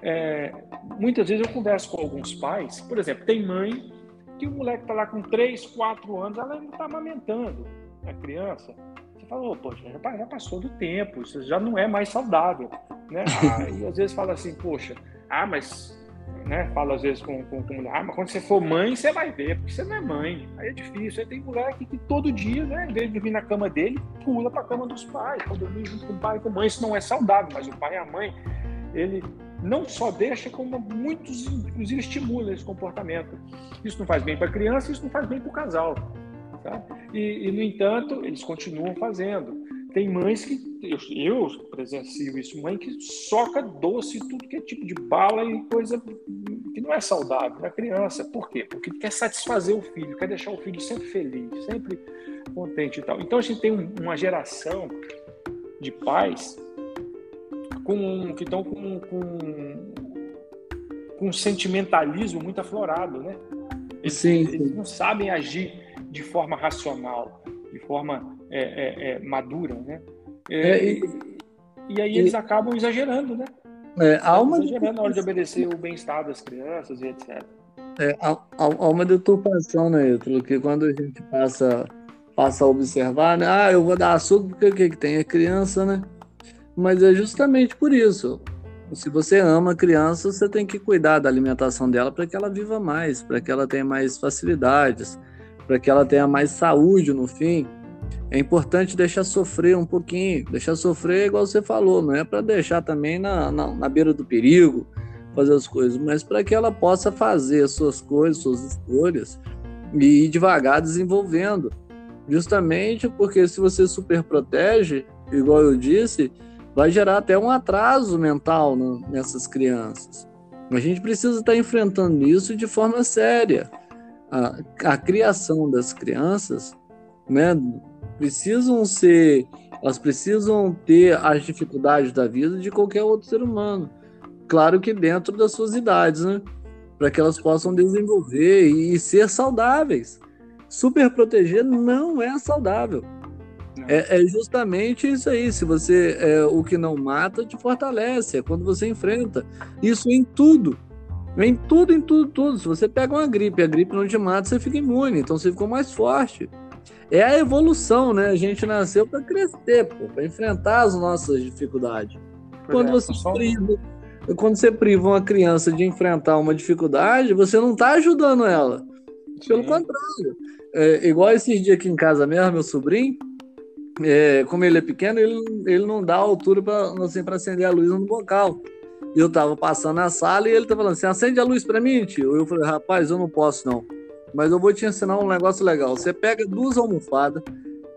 É, muitas vezes eu converso com alguns pais, por exemplo, tem mãe que o moleque está lá com 3, 4 anos, ela ainda está amamentando a criança. Você fala, oh, poxa, já passou do tempo, isso já não é mais saudável. Né? E às vezes fala assim, poxa, ah, mas né? Fala às vezes com, com, com mulher, ah, mas quando você for mãe, você vai ver, porque você não é mãe. Aí é difícil. Aí tem mulher que, que todo dia, né, em vez de dormir na cama dele, pula para a cama dos pais, para dormir junto com o pai e com a mãe. Isso não é saudável, mas o pai e a mãe, ele não só deixa, como muitos, inclusive, estimula esse comportamento. Isso não faz bem para a criança, isso não faz bem para o casal. Tá? E, e, no entanto, eles continuam fazendo. Tem mães que, eu, eu presencio isso, mãe que soca doce, tudo que é tipo de bala e coisa que não é saudável na criança. Por quê? Porque quer satisfazer o filho, quer deixar o filho sempre feliz, sempre contente e tal. Então a gente tem uma geração de pais com, que estão com, com, com um sentimentalismo muito aflorado, né? Eles, eles não sabem agir de forma racional, de forma é, é, é, madura, né? É, é, e, e, aí eles acabam exagerando, né? É, há uma exagerando na hora de obedecer o bem-estar das crianças e etc. É, há, há uma deturpação, né, Ítalo, que quando a gente passa, passa a observar, né? Ah, eu vou dar açúcar porque o que, que tem? É criança, né? Mas é justamente por isso. Se você ama a criança, você tem que cuidar da alimentação dela para que ela viva mais, para que ela tenha mais facilidades, para que ela tenha mais saúde no fim. É importante deixar sofrer um pouquinho, deixar sofrer igual você falou, não é para deixar também na, na, na, beira do perigo fazer as coisas, mas para que ela possa fazer as suas coisas, suas escolhas e ir devagar desenvolvendo. Justamente porque se você super protege, igual eu disse, vai gerar até um atraso mental nessas crianças. A gente precisa estar enfrentando isso de forma séria a, a criação das crianças, né, precisam ser, elas precisam ter as dificuldades da vida de qualquer outro ser humano. Claro que dentro das suas idades, né? Para que elas possam desenvolver e ser saudáveis. Super proteger não é saudável. É, é, justamente isso aí. Se você é, o que não mata te fortalece. É quando você enfrenta isso em tudo. Em tudo, em tudo, tudo. Se você pega uma gripe, a gripe não te mata, você fica imune, então você ficou mais forte. É a evolução, né? A gente nasceu para crescer, para enfrentar as nossas dificuldades. quando é, você só... priva, quando você priva uma criança de enfrentar uma dificuldade, você não está ajudando ela. Pelo contrário. É, igual esses dias aqui em casa mesmo, meu sobrinho, é, como ele é pequeno, ele, ele não dá altura para assim, acender a luz no bocal. Eu tava passando na sala e ele tava falando assim: acende a luz para mim, tio. Eu falei: rapaz, eu não posso não. Mas eu vou te ensinar um negócio legal. Você pega duas almofadas,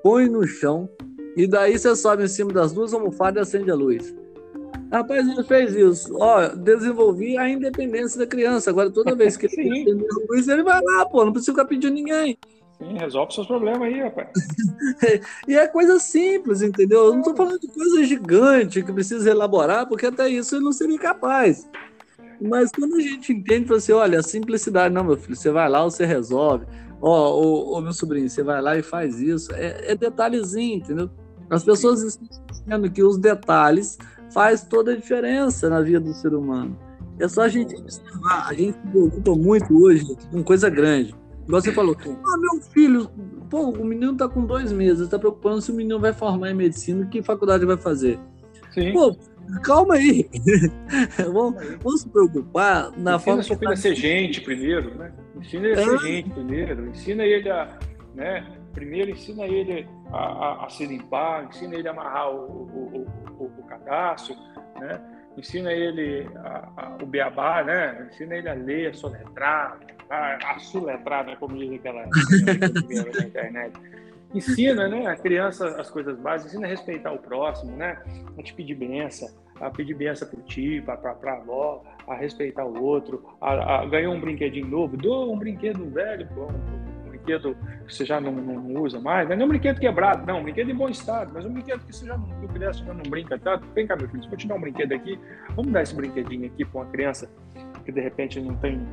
põe no chão, e daí você sobe em cima das duas almofadas e acende a luz. Rapaz, ele fez isso. Ó, desenvolvi a independência da criança. Agora, toda vez que ele acender a luz, ele vai lá, pô, não precisa ficar pedindo ninguém. Sim, resolve seus problemas aí, rapaz. e é coisa simples, entendeu? Eu não estou falando de coisa gigante que precisa elaborar, porque até isso eu não seria capaz. Mas quando a gente entende, você assim, olha, a simplicidade, não, meu filho, você vai lá, você resolve. Ó, oh, oh, meu sobrinho, você vai lá e faz isso. É, é detalhezinho, entendeu? As pessoas estão dizendo que os detalhes faz toda a diferença na vida do ser humano. É só a gente observar. A gente se preocupa muito hoje com coisa grande. Você falou, ah, meu filho, pô, o menino tá com dois meses, tá preocupando se o menino vai formar em medicina, que faculdade vai fazer? Sim. Pô, calma aí. vamos, vamos, se preocupar na ensina forma. Ensina seu filho a ser gente primeiro, né? Ensina ele a ser é. gente primeiro, ensina ele a. Né? Primeiro ensina ele a, a, a se limpar, ensina ele a amarrar o, o, o, o cadastro, né? ensina ele a, a, o beabá, né? ensina ele a ler, a soletrar, a, a suletrada, né, como diz aquela na internet. Ensina, né, a criança as coisas básicas, ensina a respeitar o próximo, né? A te pedir benção, a pedir benção para o tio, para a avó, a respeitar o outro, a, a ganhou um brinquedinho novo, doa um brinquedo velho, bom, um brinquedo que você já não, não usa mais, não é um brinquedo quebrado, não, um brinquedo em bom estado, mas um brinquedo que você já não, que criança já não brinca tanto. Vem cá, meu filho, se eu te dar um brinquedo aqui, vamos dar esse brinquedinho aqui para uma criança que de repente não tem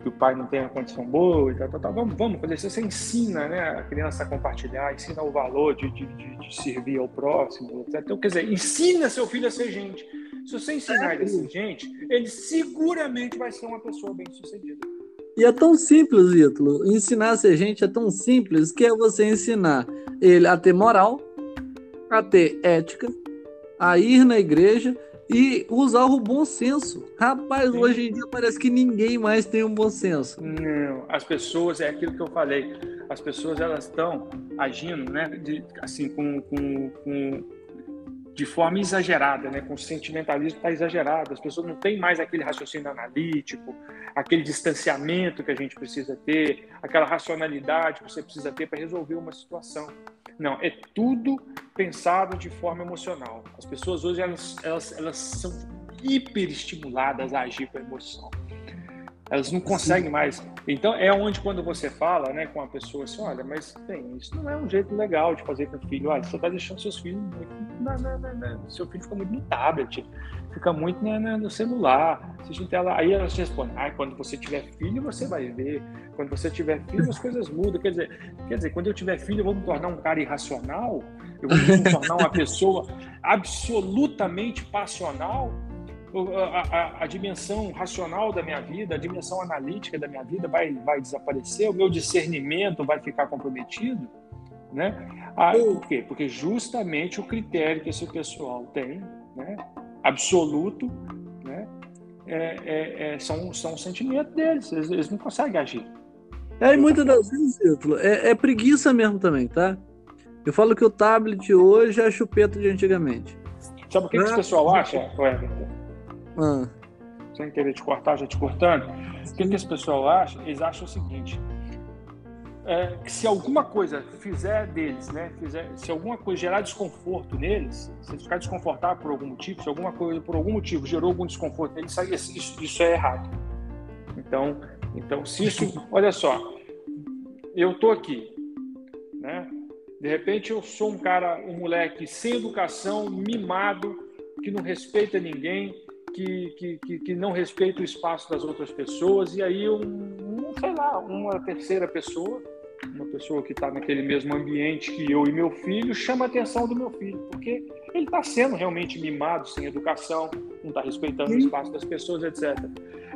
que o pai não tem a condição boa e tal, tal, tal. Vamos, vamos fazer isso. Você ensina né, a criança a compartilhar, ensina o valor de, de, de, de servir ao próximo, etc. Então, quer dizer, ensina seu filho a ser gente. Se você ensinar ele a ser gente, ele seguramente vai ser uma pessoa bem sucedida. E é tão simples, Ítalo. Ensinar a ser gente é tão simples que é você ensinar ele a ter moral, a ter ética, a ir na igreja e usar o bom senso. Rapaz, Sim. hoje em dia parece que ninguém mais tem um bom senso. Não, as pessoas, é aquilo que eu falei, as pessoas elas estão agindo, né, de, assim, com, com, com, de forma exagerada, né, com sentimentalismo está exagerado, as pessoas não têm mais aquele raciocínio analítico, aquele distanciamento que a gente precisa ter, aquela racionalidade que você precisa ter para resolver uma situação. Não, é tudo pensado de forma emocional. As pessoas hoje elas, elas, elas são hiperestimuladas a agir com a emoção. Elas não conseguem Sim. mais. Então é onde quando você fala, né, com a pessoa assim, olha, mas bem, isso não é um jeito legal de fazer com o filho. Olha, você está deixando seus filhos muito, seu filho fica muito no tablet, fica muito no celular, tela. Aí elas respondem, ah, quando você tiver filho você vai ver. Quando você tiver filho as coisas mudam. Quer dizer, quer dizer, quando eu tiver filho eu vou me tornar um cara irracional, eu vou me tornar uma pessoa absolutamente passional a, a, a, dimensão racional da minha vida, a dimensão analítica da minha vida vai, vai desaparecer, o meu discernimento vai ficar comprometido, né? Ah, por quê? Porque justamente o critério que esse pessoal tem, né, absoluto, né, é, é, é, são, são os sentimentos deles, eles, eles, não conseguem agir. É, e muitas das vezes, é, é preguiça mesmo também, tá? Eu falo que o tablet hoje é a chupeta de antigamente. Sabe o que, que o pessoal acha, Everton? Ah. Sem querer te cortar, já te cortando. O que, que esse pessoal acha? Eles acham o seguinte: é, que se alguma coisa fizer deles, né, fizer, se alguma coisa gerar desconforto neles, se eles ficarem desconfortáveis por algum motivo, se alguma coisa por algum motivo gerou algum desconforto neles, isso, isso, é errado. Então, então, se isso, olha só, eu tô aqui, né? De repente eu sou um cara, um moleque sem educação, mimado, que não respeita ninguém, que, que, que, não respeita o espaço das outras pessoas, e aí, um, um sei lá, uma terceira pessoa, uma pessoa que está naquele mesmo ambiente que eu e meu filho, chama a atenção do meu filho, porque ele está sendo realmente mimado, sem educação, não está respeitando o espaço das pessoas, etc.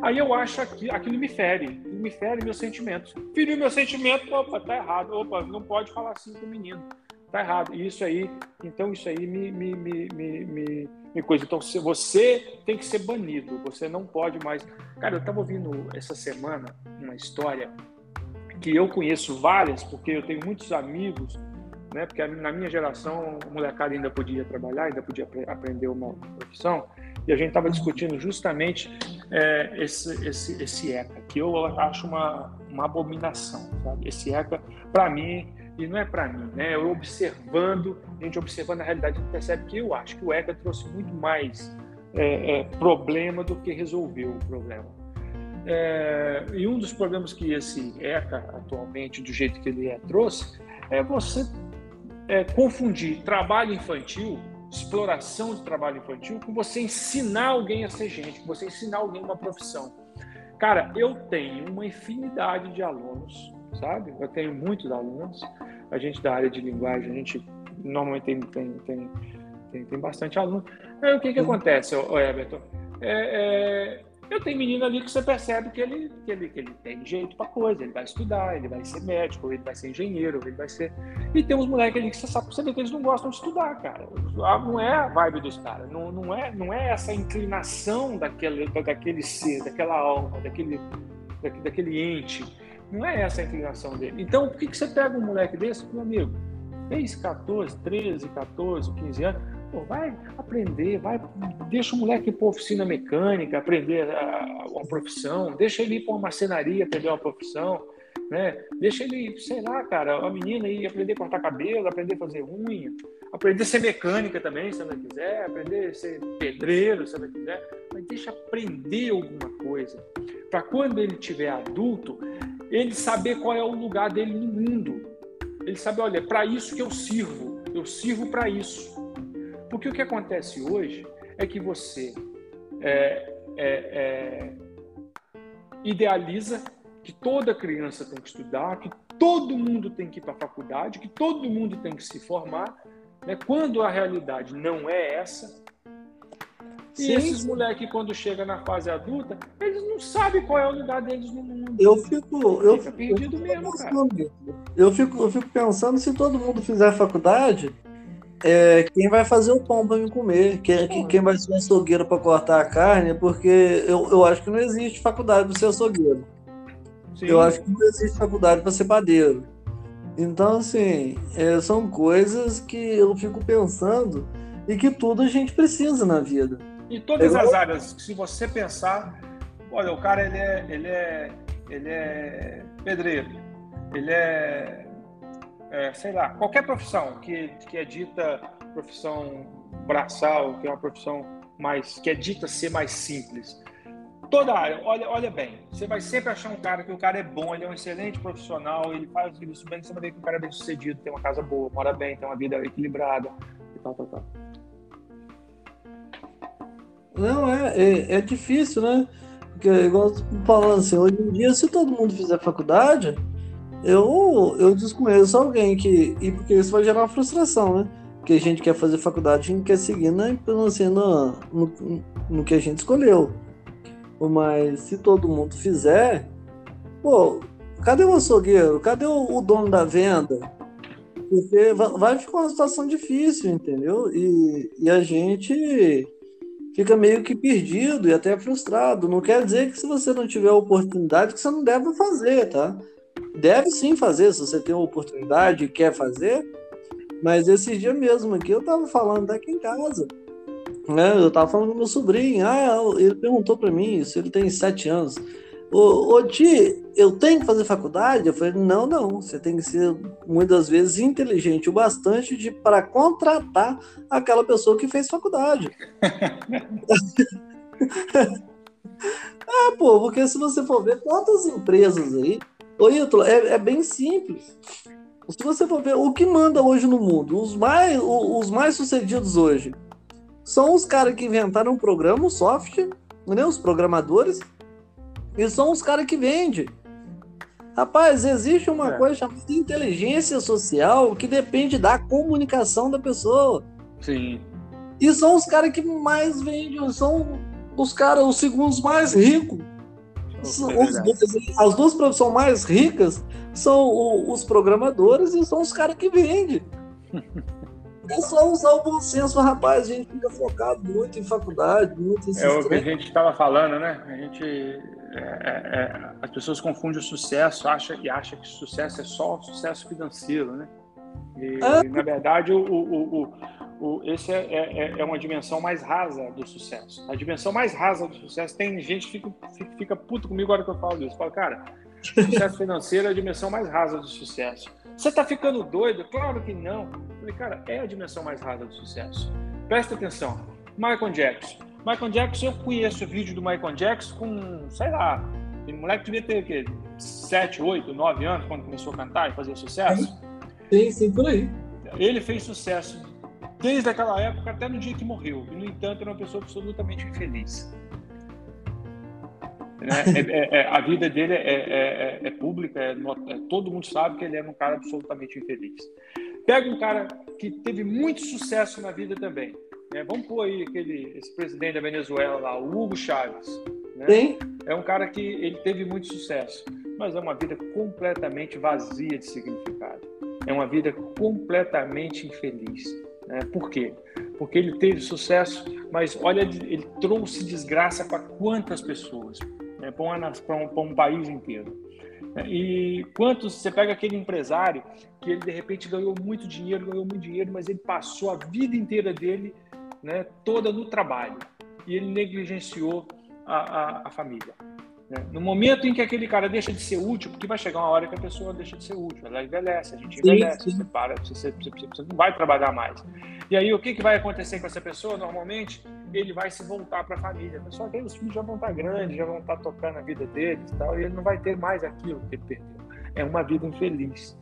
Aí eu acho que aquilo me fere, me fere meus sentimentos. Feriu meu sentimento, opa, tá errado, opa, não pode falar assim com o menino, tá errado. E isso aí, então isso aí me, me, me, me coisa. Então, você tem que ser banido, você não pode mais. Cara, eu estava ouvindo essa semana uma história que eu conheço várias, porque eu tenho muitos amigos, né? Porque na minha geração, a molecada ainda podia trabalhar, ainda podia aprender uma profissão, e a gente estava discutindo justamente é, esse, esse, esse ECA, que eu acho uma, uma abominação, sabe? Esse ECA, para mim, e não é para mim, né? Eu observando, a gente observando a realidade, a gente percebe que eu acho que o ECA trouxe muito mais é, é, problema do que resolveu o problema. É, e um dos problemas que esse ECA atualmente, do jeito que ele é, trouxe, é você é, confundir trabalho infantil, exploração de trabalho infantil, com você ensinar alguém a ser gente, com você ensinar alguém uma profissão. Cara, eu tenho uma infinidade de alunos sabe? Eu tenho muitos alunos, a gente da área de linguagem, a gente normalmente tem, tem, tem, tem, tem bastante aluno. Aí o que que acontece, ô, Everton? É, é, eu tenho menino ali que você percebe que ele, que ele, que ele tem jeito para coisa, ele vai estudar, ele vai ser médico, ele vai ser engenheiro, ele vai ser. E tem uns moleques ali que você sabe você vê que eles não gostam de estudar, cara. Não é a vibe dos caras, não, não, é, não é essa inclinação daquele, daquele ser, daquela alma, daquele, daquele ente não é essa a inclinação dele. Então, por que, que você pega um moleque desse, meu amigo, fez 14, 13, 14, 15 anos, Pô, vai aprender, vai, deixa o moleque ir para oficina mecânica, aprender a, uma profissão, deixa ele ir para uma marcenaria, aprender uma profissão, né? Deixa ele, sei lá, cara, a menina ir aprender a cortar cabelo, aprender a fazer unha, aprender a ser mecânica também, se ela quiser, aprender a ser pedreiro, se ela quiser, mas deixa aprender alguma coisa, para quando ele tiver adulto, ele saber qual é o lugar dele no mundo. Ele sabe, olha, é para isso que eu sirvo, eu sirvo para isso. Porque o que acontece hoje é que você é, é, é, idealiza que toda criança tem que estudar, que todo mundo tem que ir para a faculdade, que todo mundo tem que se formar, né? quando a realidade não é essa. E sim, esses moleques, quando chegam na fase adulta, eles não sabem qual é o lugar deles no mundo. Eu fico. Eu Fica perdido eu fico mesmo, cara. Eu fico, eu fico pensando se todo mundo fizer faculdade, é, quem vai fazer o pão para me comer, quem, quem vai ser açougueiro para cortar a carne, porque eu, eu acho que não existe faculdade para ser açougueiro. Sim. Eu acho que não existe faculdade para ser padeiro. Então, assim, é, são coisas que eu fico pensando e que tudo a gente precisa na vida. E todas eu... as áreas, se você pensar, olha, o cara ele é, ele é, ele é pedreiro, ele é é, sei lá, qualquer profissão que, que é dita profissão braçal, que é uma profissão mais que é dita ser mais simples. Toda área, olha, olha bem, você vai sempre achar um cara que o cara é bom, ele é um excelente profissional, ele faz isso bem, você vai ver que o cara é bem sucedido, tem uma casa boa, mora bem, tem uma vida equilibrada e tal, tal, tal. Não, é, é, é difícil, né? Porque, igual falando assim, hoje em dia, se todo mundo fizer faculdade, eu, eu desconheço alguém que. E porque isso vai gerar frustração, né? Porque a gente quer fazer faculdade, a gente quer seguir né, assim, no, no, no que a gente escolheu. Mas se todo mundo fizer, pô, cadê o açougueiro? Cadê o, o dono da venda? Porque vai ficar uma situação difícil, entendeu? E, e a gente fica meio que perdido e até frustrado. Não quer dizer que se você não tiver oportunidade, que você não deve fazer, tá? deve sim fazer, se você tem uma oportunidade e quer fazer. Mas esses dias mesmo aqui eu tava falando daqui em casa. Né? Eu tava falando com meu sobrinho. Ah, ele perguntou para mim se ele tem sete anos. Ô, ô Ti, eu tenho que fazer faculdade? Eu falei, não, não. Você tem que ser muitas vezes inteligente o bastante de para contratar aquela pessoa que fez faculdade. ah, pô, porque se você for ver quantas empresas aí Ô, Ítalo, é, é bem simples. Se você for ver o que manda hoje no mundo, os mais, os mais sucedidos hoje são os caras que inventaram o programa, o software, né, os programadores, e são os caras que vendem. Rapaz, existe uma é. coisa chamada inteligência social que depende da comunicação da pessoa. Sim. E são os caras que mais vendem, são os caras, os segundos mais ricos as duas profissões mais ricas são os programadores e são os caras que vendem. É só usar o bom senso, rapaz. A gente fica focado muito em faculdade, muito em É o que a gente estava falando, né? A gente. É, é, é, as pessoas confundem o sucesso acha, e acham que sucesso é só sucesso financeiro, né? E, é. na verdade, o, o, o, o, esse é, é, é, uma dimensão mais rasa do sucesso. A dimensão mais rasa do sucesso, tem gente que fica, fica, fica puto comigo agora que eu falo isso. Fala, cara, sucesso financeiro é a dimensão mais rasa do sucesso. Você está ficando doido? Claro que não. Eu falei, cara, é a dimensão mais rasa do sucesso. Presta atenção. Michael Jackson. Michael Jackson, eu conheço o vídeo do Michael Jackson com, sei lá, o moleque devia ter o quê? 7, 8, 9 anos quando começou a cantar e fazer sucesso. Sim, sim, por aí. Ele fez sucesso desde aquela época até no dia que morreu. E, no entanto, era uma pessoa absolutamente infeliz. É, é, é, a vida dele é, é, é pública, todo mundo sabe que ele era um cara absolutamente infeliz. Pega um cara que teve muito sucesso na vida também. Né? Vamos pôr aí aquele, esse presidente da Venezuela lá, o Hugo Chávez. Né? É um cara que ele teve muito sucesso, mas é uma vida completamente vazia de significado. É uma vida completamente infeliz. Né? Por quê? Porque ele teve sucesso, mas olha, ele trouxe desgraça para quantas pessoas? Né? Para um, um, país inteiro. E quantos você pega aquele empresário que ele de repente ganhou muito dinheiro, ganhou muito dinheiro, mas ele passou a vida inteira dele, né, toda no trabalho e ele negligenciou a, a, a família. No momento em que aquele cara deixa de ser útil, porque vai chegar uma hora que a pessoa deixa de ser útil, ela envelhece, a gente envelhece, sim, sim. você para, você, você, você, não vai trabalhar mais. E aí o que, que vai acontecer com essa pessoa? Normalmente ele vai se voltar para a família. Só que aí os filhos já vão estar grandes, já vão estar tocando a vida deles e tal, e ele não vai ter mais aquilo que ele perdeu. É uma vida infeliz.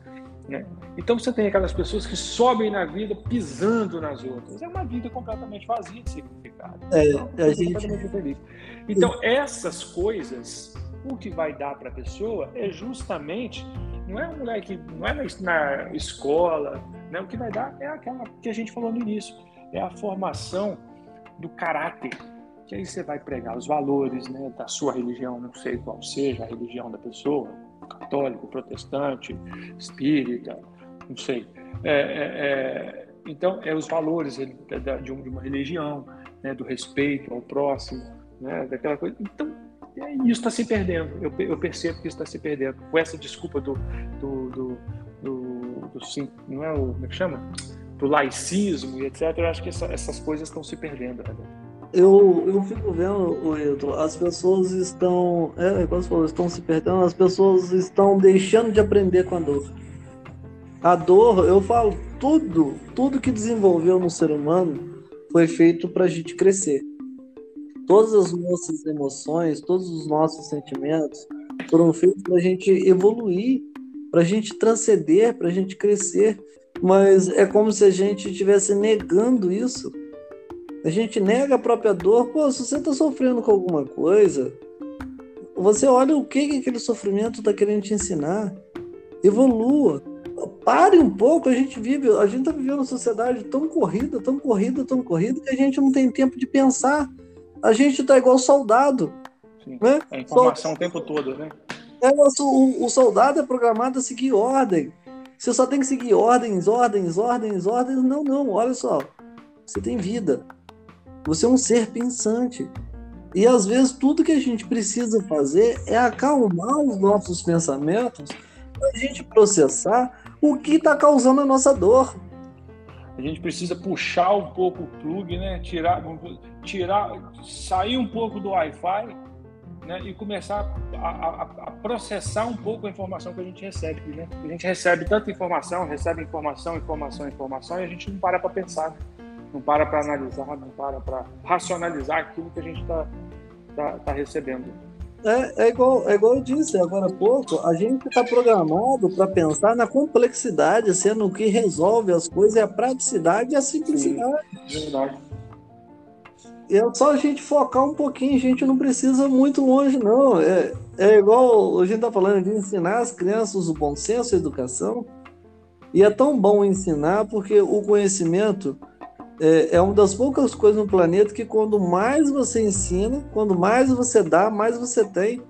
Né? Então você tem aquelas pessoas que sobem na vida pisando nas outras. É uma vida completamente vazia de significado. É, então, a gente... infeliz. Então, essas coisas, o que vai dar para a pessoa é justamente, não é um moleque, não é na, na escola, né? o que vai dar é aquela que a gente falou no início, é a formação do caráter. Que aí você vai pregar os valores né, da sua religião, não sei qual seja a religião da pessoa, católico, protestante, espírita, não sei. É, é, é, então, é os valores de uma religião, né, do respeito ao próximo, né, daquela coisa. Então, é, isso está se perdendo. Eu, eu, percebo que isso está se perdendo. Com essa desculpa do, do, do, do, do sim, não é o como é que chama? Do laicismo e etc. Eu acho que essa, essas coisas estão se perdendo. Né? Eu, eu fico vendo, Hilton, as pessoas estão. É, como você falou, estão se perdendo, as pessoas estão deixando de aprender com a dor. A dor, eu falo, tudo, tudo que desenvolveu no ser humano foi feito para a gente crescer todas as nossas emoções, todos os nossos sentimentos foram feitos para a gente evoluir, para a gente transcender, para a gente crescer. Mas é como se a gente estivesse negando isso. A gente nega a própria dor. Pô, se você está sofrendo com alguma coisa, você olha o que, que aquele sofrimento está querendo te ensinar. Evolua. Pare um pouco, a gente vive, a gente está vivendo uma sociedade tão corrida, tão corrida, tão corrida, que a gente não tem tempo de pensar a gente tá igual soldado. Sim. Né? É informação o tempo todo, né? É, o, o soldado é programado a seguir ordem. Você só tem que seguir ordens, ordens, ordens, ordens. Não, não, olha só. Você tem vida. Você é um ser pensante. E às vezes tudo que a gente precisa fazer é acalmar os nossos pensamentos para a gente processar o que está causando a nossa dor. A gente precisa puxar um pouco o plug, né? Tirar, tirar, sair um pouco do Wi-Fi né, e começar a, a, a, processar um pouco a informação que a gente recebe. Né? A gente recebe tanta informação, recebe informação, informação, informação, e a gente não para para pensar, não para para analisar, não para para racionalizar aquilo que a gente está tá, tá recebendo. É, é, igual, é igual eu disse agora há pouco, a gente está programado para pensar na complexidade, sendo o que resolve as coisas é a praticidade e a simplicidade. Sim, verdade é só a gente focar um pouquinho, a gente não precisa muito longe, não. É, é igual a gente está falando de ensinar as crianças o bom senso e a educação. E é tão bom ensinar porque o conhecimento é, é uma das poucas coisas no planeta que quando mais você ensina, quando mais você dá, mais você tem.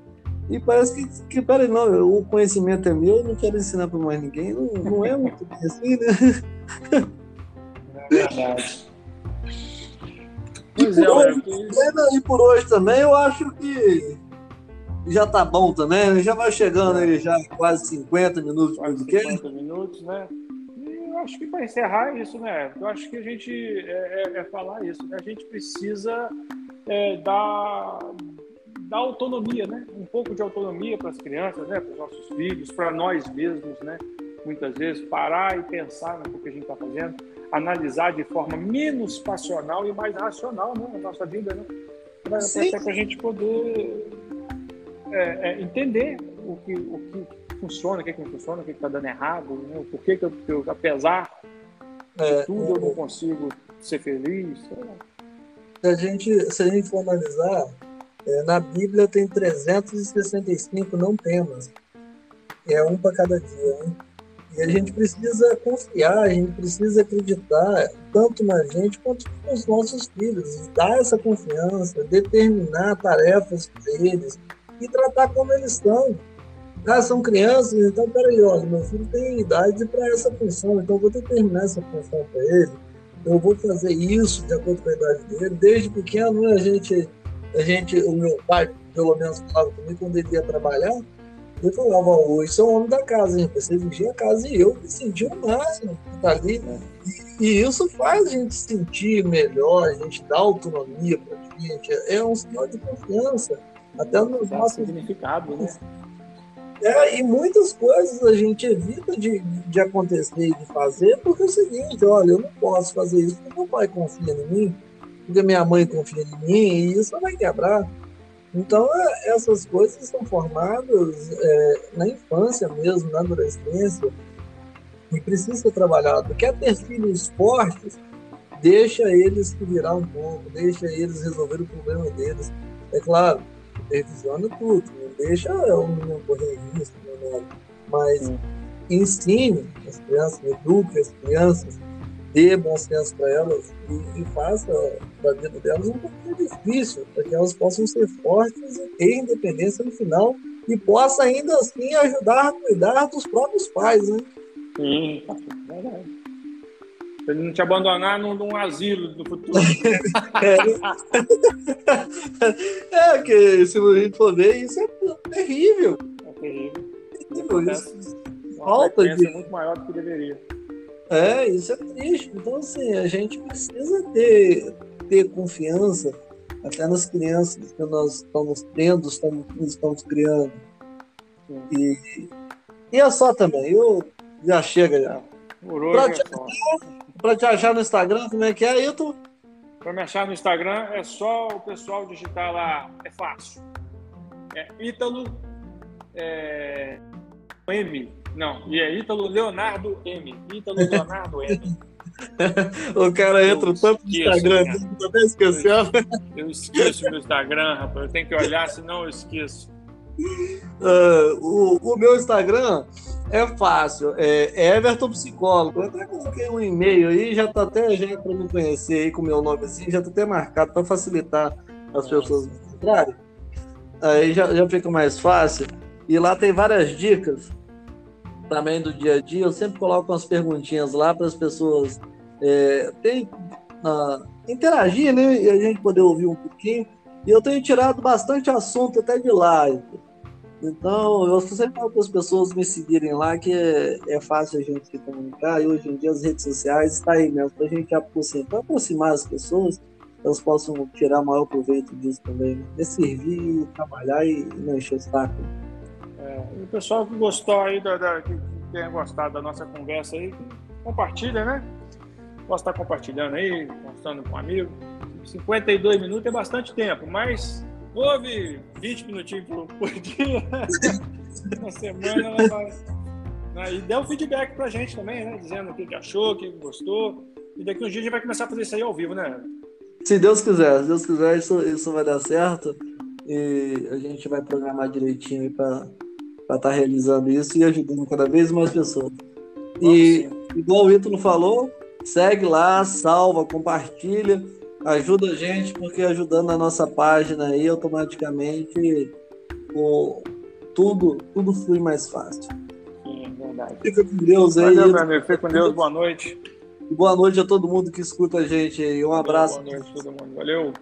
E parece que, que peraí, não, o conhecimento é meu, eu não quero ensinar para mais ninguém. Não, não é muito assim, né? É verdade. E por, é, hoje, e por hoje também eu acho que já tá bom também, já vai chegando aí já quase 50 minutos quase 50 minutos, né? Eu acho que para encerrar isso, né? Eu acho que a gente é, é, é falar isso, né? A gente precisa é, dar, dar autonomia, né? Um pouco de autonomia para as crianças, né? Para os nossos filhos, para nós mesmos, né? Muitas vezes parar e pensar no que a gente está fazendo analisar de forma menos passional e mais racional né, a nossa vida, né? Para a gente poder é, é, entender o que, o que funciona, o que, que não funciona, o que está dando errado, né? o porquê que eu, que eu apesar de é, tudo, eu não consigo ser feliz. Se a gente, se a gente for analisar, é, na Bíblia tem 365 não temas. É um para cada dia. Né? E a gente precisa confiar, a gente precisa acreditar tanto na gente quanto nos nossos filhos, dar essa confiança, determinar tarefas para eles e tratar como eles estão. Ah, são crianças, então peraí, olha, meu filho tem idade para essa função, então eu vou determinar essa função para ele, eu vou fazer isso de acordo com a idade dele. Desde pequeno, né, a gente, a gente, o meu pai, pelo menos, falava comigo quando ele ia trabalhar, Ele falava, hoje sou o homem da casa, hein? você vigia a casa e eu me senti o máximo tá ali. Né? E, e, isso faz a gente sentir melhor, a gente dá autonomia para a gente, é um sinal de confiança. Até nos nossos. significado, né? É, e muitas coisas a gente evita de, de acontecer e de fazer, porque é o seguinte, olha, eu não posso fazer isso porque meu pai confia em mim, porque minha mãe confia em mim, e isso vai quebrar. Então, é, essas coisas são formadas é, na infância mesmo, na adolescência, e precisa ser trabalhado. Quer ter filhos fortes, deixa eles se virar um pouco, deixa eles resolver o problema deles. É claro, supervisiona tudo, não deixa o menino correr risco, né? mas Sim. ensine as crianças, eduque as crianças, dê bom senso para elas e, e faça da vida delas um pouquinho difícil, para que elas possam ser fortes e ter independência no final e possa ainda assim ajudar a cuidar dos próprios pais, né? Sim, verdade. Pra ele não te abandonar num, num asilo do futuro. é, é que se gente for ver, isso é terrível. É terrível. terrível isso. Falta de. muito maior do que deveria. É, isso é triste. Então, assim, a gente precisa ter, ter confiança até nas crianças que nós estamos tendo, estamos, estamos criando. E, e é só também, eu já chega já. Pra te, pra te achar no Instagram, como é que é, Ito? Para me achar no Instagram é só o pessoal digitar lá, é fácil. É Ítalo é, M. Não, e é Ítalo Leonardo M. Ítalo Leonardo M. o cara entra eu tanto no Instagram, né? tô até esquecendo. Eu, eu esqueço meu Instagram, rapaz. Eu tenho que olhar, senão eu esqueço. Uh, o, o meu Instagram é fácil, é Everton Psicólogo. Eu até coloquei um e-mail aí, já tá até já para me conhecer aí com o meu nome assim, já tá até marcado para facilitar as pessoas encontrarem. Aí já, já fica mais fácil. E lá tem várias dicas também do dia a dia. Eu sempre coloco umas perguntinhas lá para as pessoas é, tem, uh, interagir, né? E a gente poder ouvir um pouquinho. E eu tenho tirado bastante assunto até de lá. Então, eu sempre falo para as pessoas me seguirem lá, que é, é, fácil a gente se comunicar, e hoje em dia as redes sociais está aí mesmo, para a gente aproximar, aproximar as pessoas, elas possam tirar maior proveito disso também, né? É servir, trabalhar e não encher o saco. É, o pessoal que gostou aí, da, da, que tenha gostado da nossa conversa aí, compartilha, né? Posso estar compartilhando aí, mostrando com um amigo. 52 minutos é bastante tempo, mas Houve 20 minutinhos por, por dia na semana. Ela vai, né? E deu feedback pra gente também, né? Dizendo o que, achou, o que gostou. E daqui uns dias a gente vai começar a fazer isso aí ao vivo, né? Se Deus quiser, se Deus quiser, isso, isso vai dar certo. E a gente vai programar direitinho para estar tá realizando isso e ajudando cada vez mais pessoas. E, igual o Ítalo falou, segue lá, salva, compartilha ajuda a gente, porque ajudando a nossa página aí, automaticamente o, tudo, tudo flui mais fácil. Sim, verdade. Fica com Deus aí. Valeu, meu amigo. Fica com Deus. Boa noite. Boa noite a todo mundo que escuta a gente aí. Um abraço. Boa noite a todo mundo. Valeu.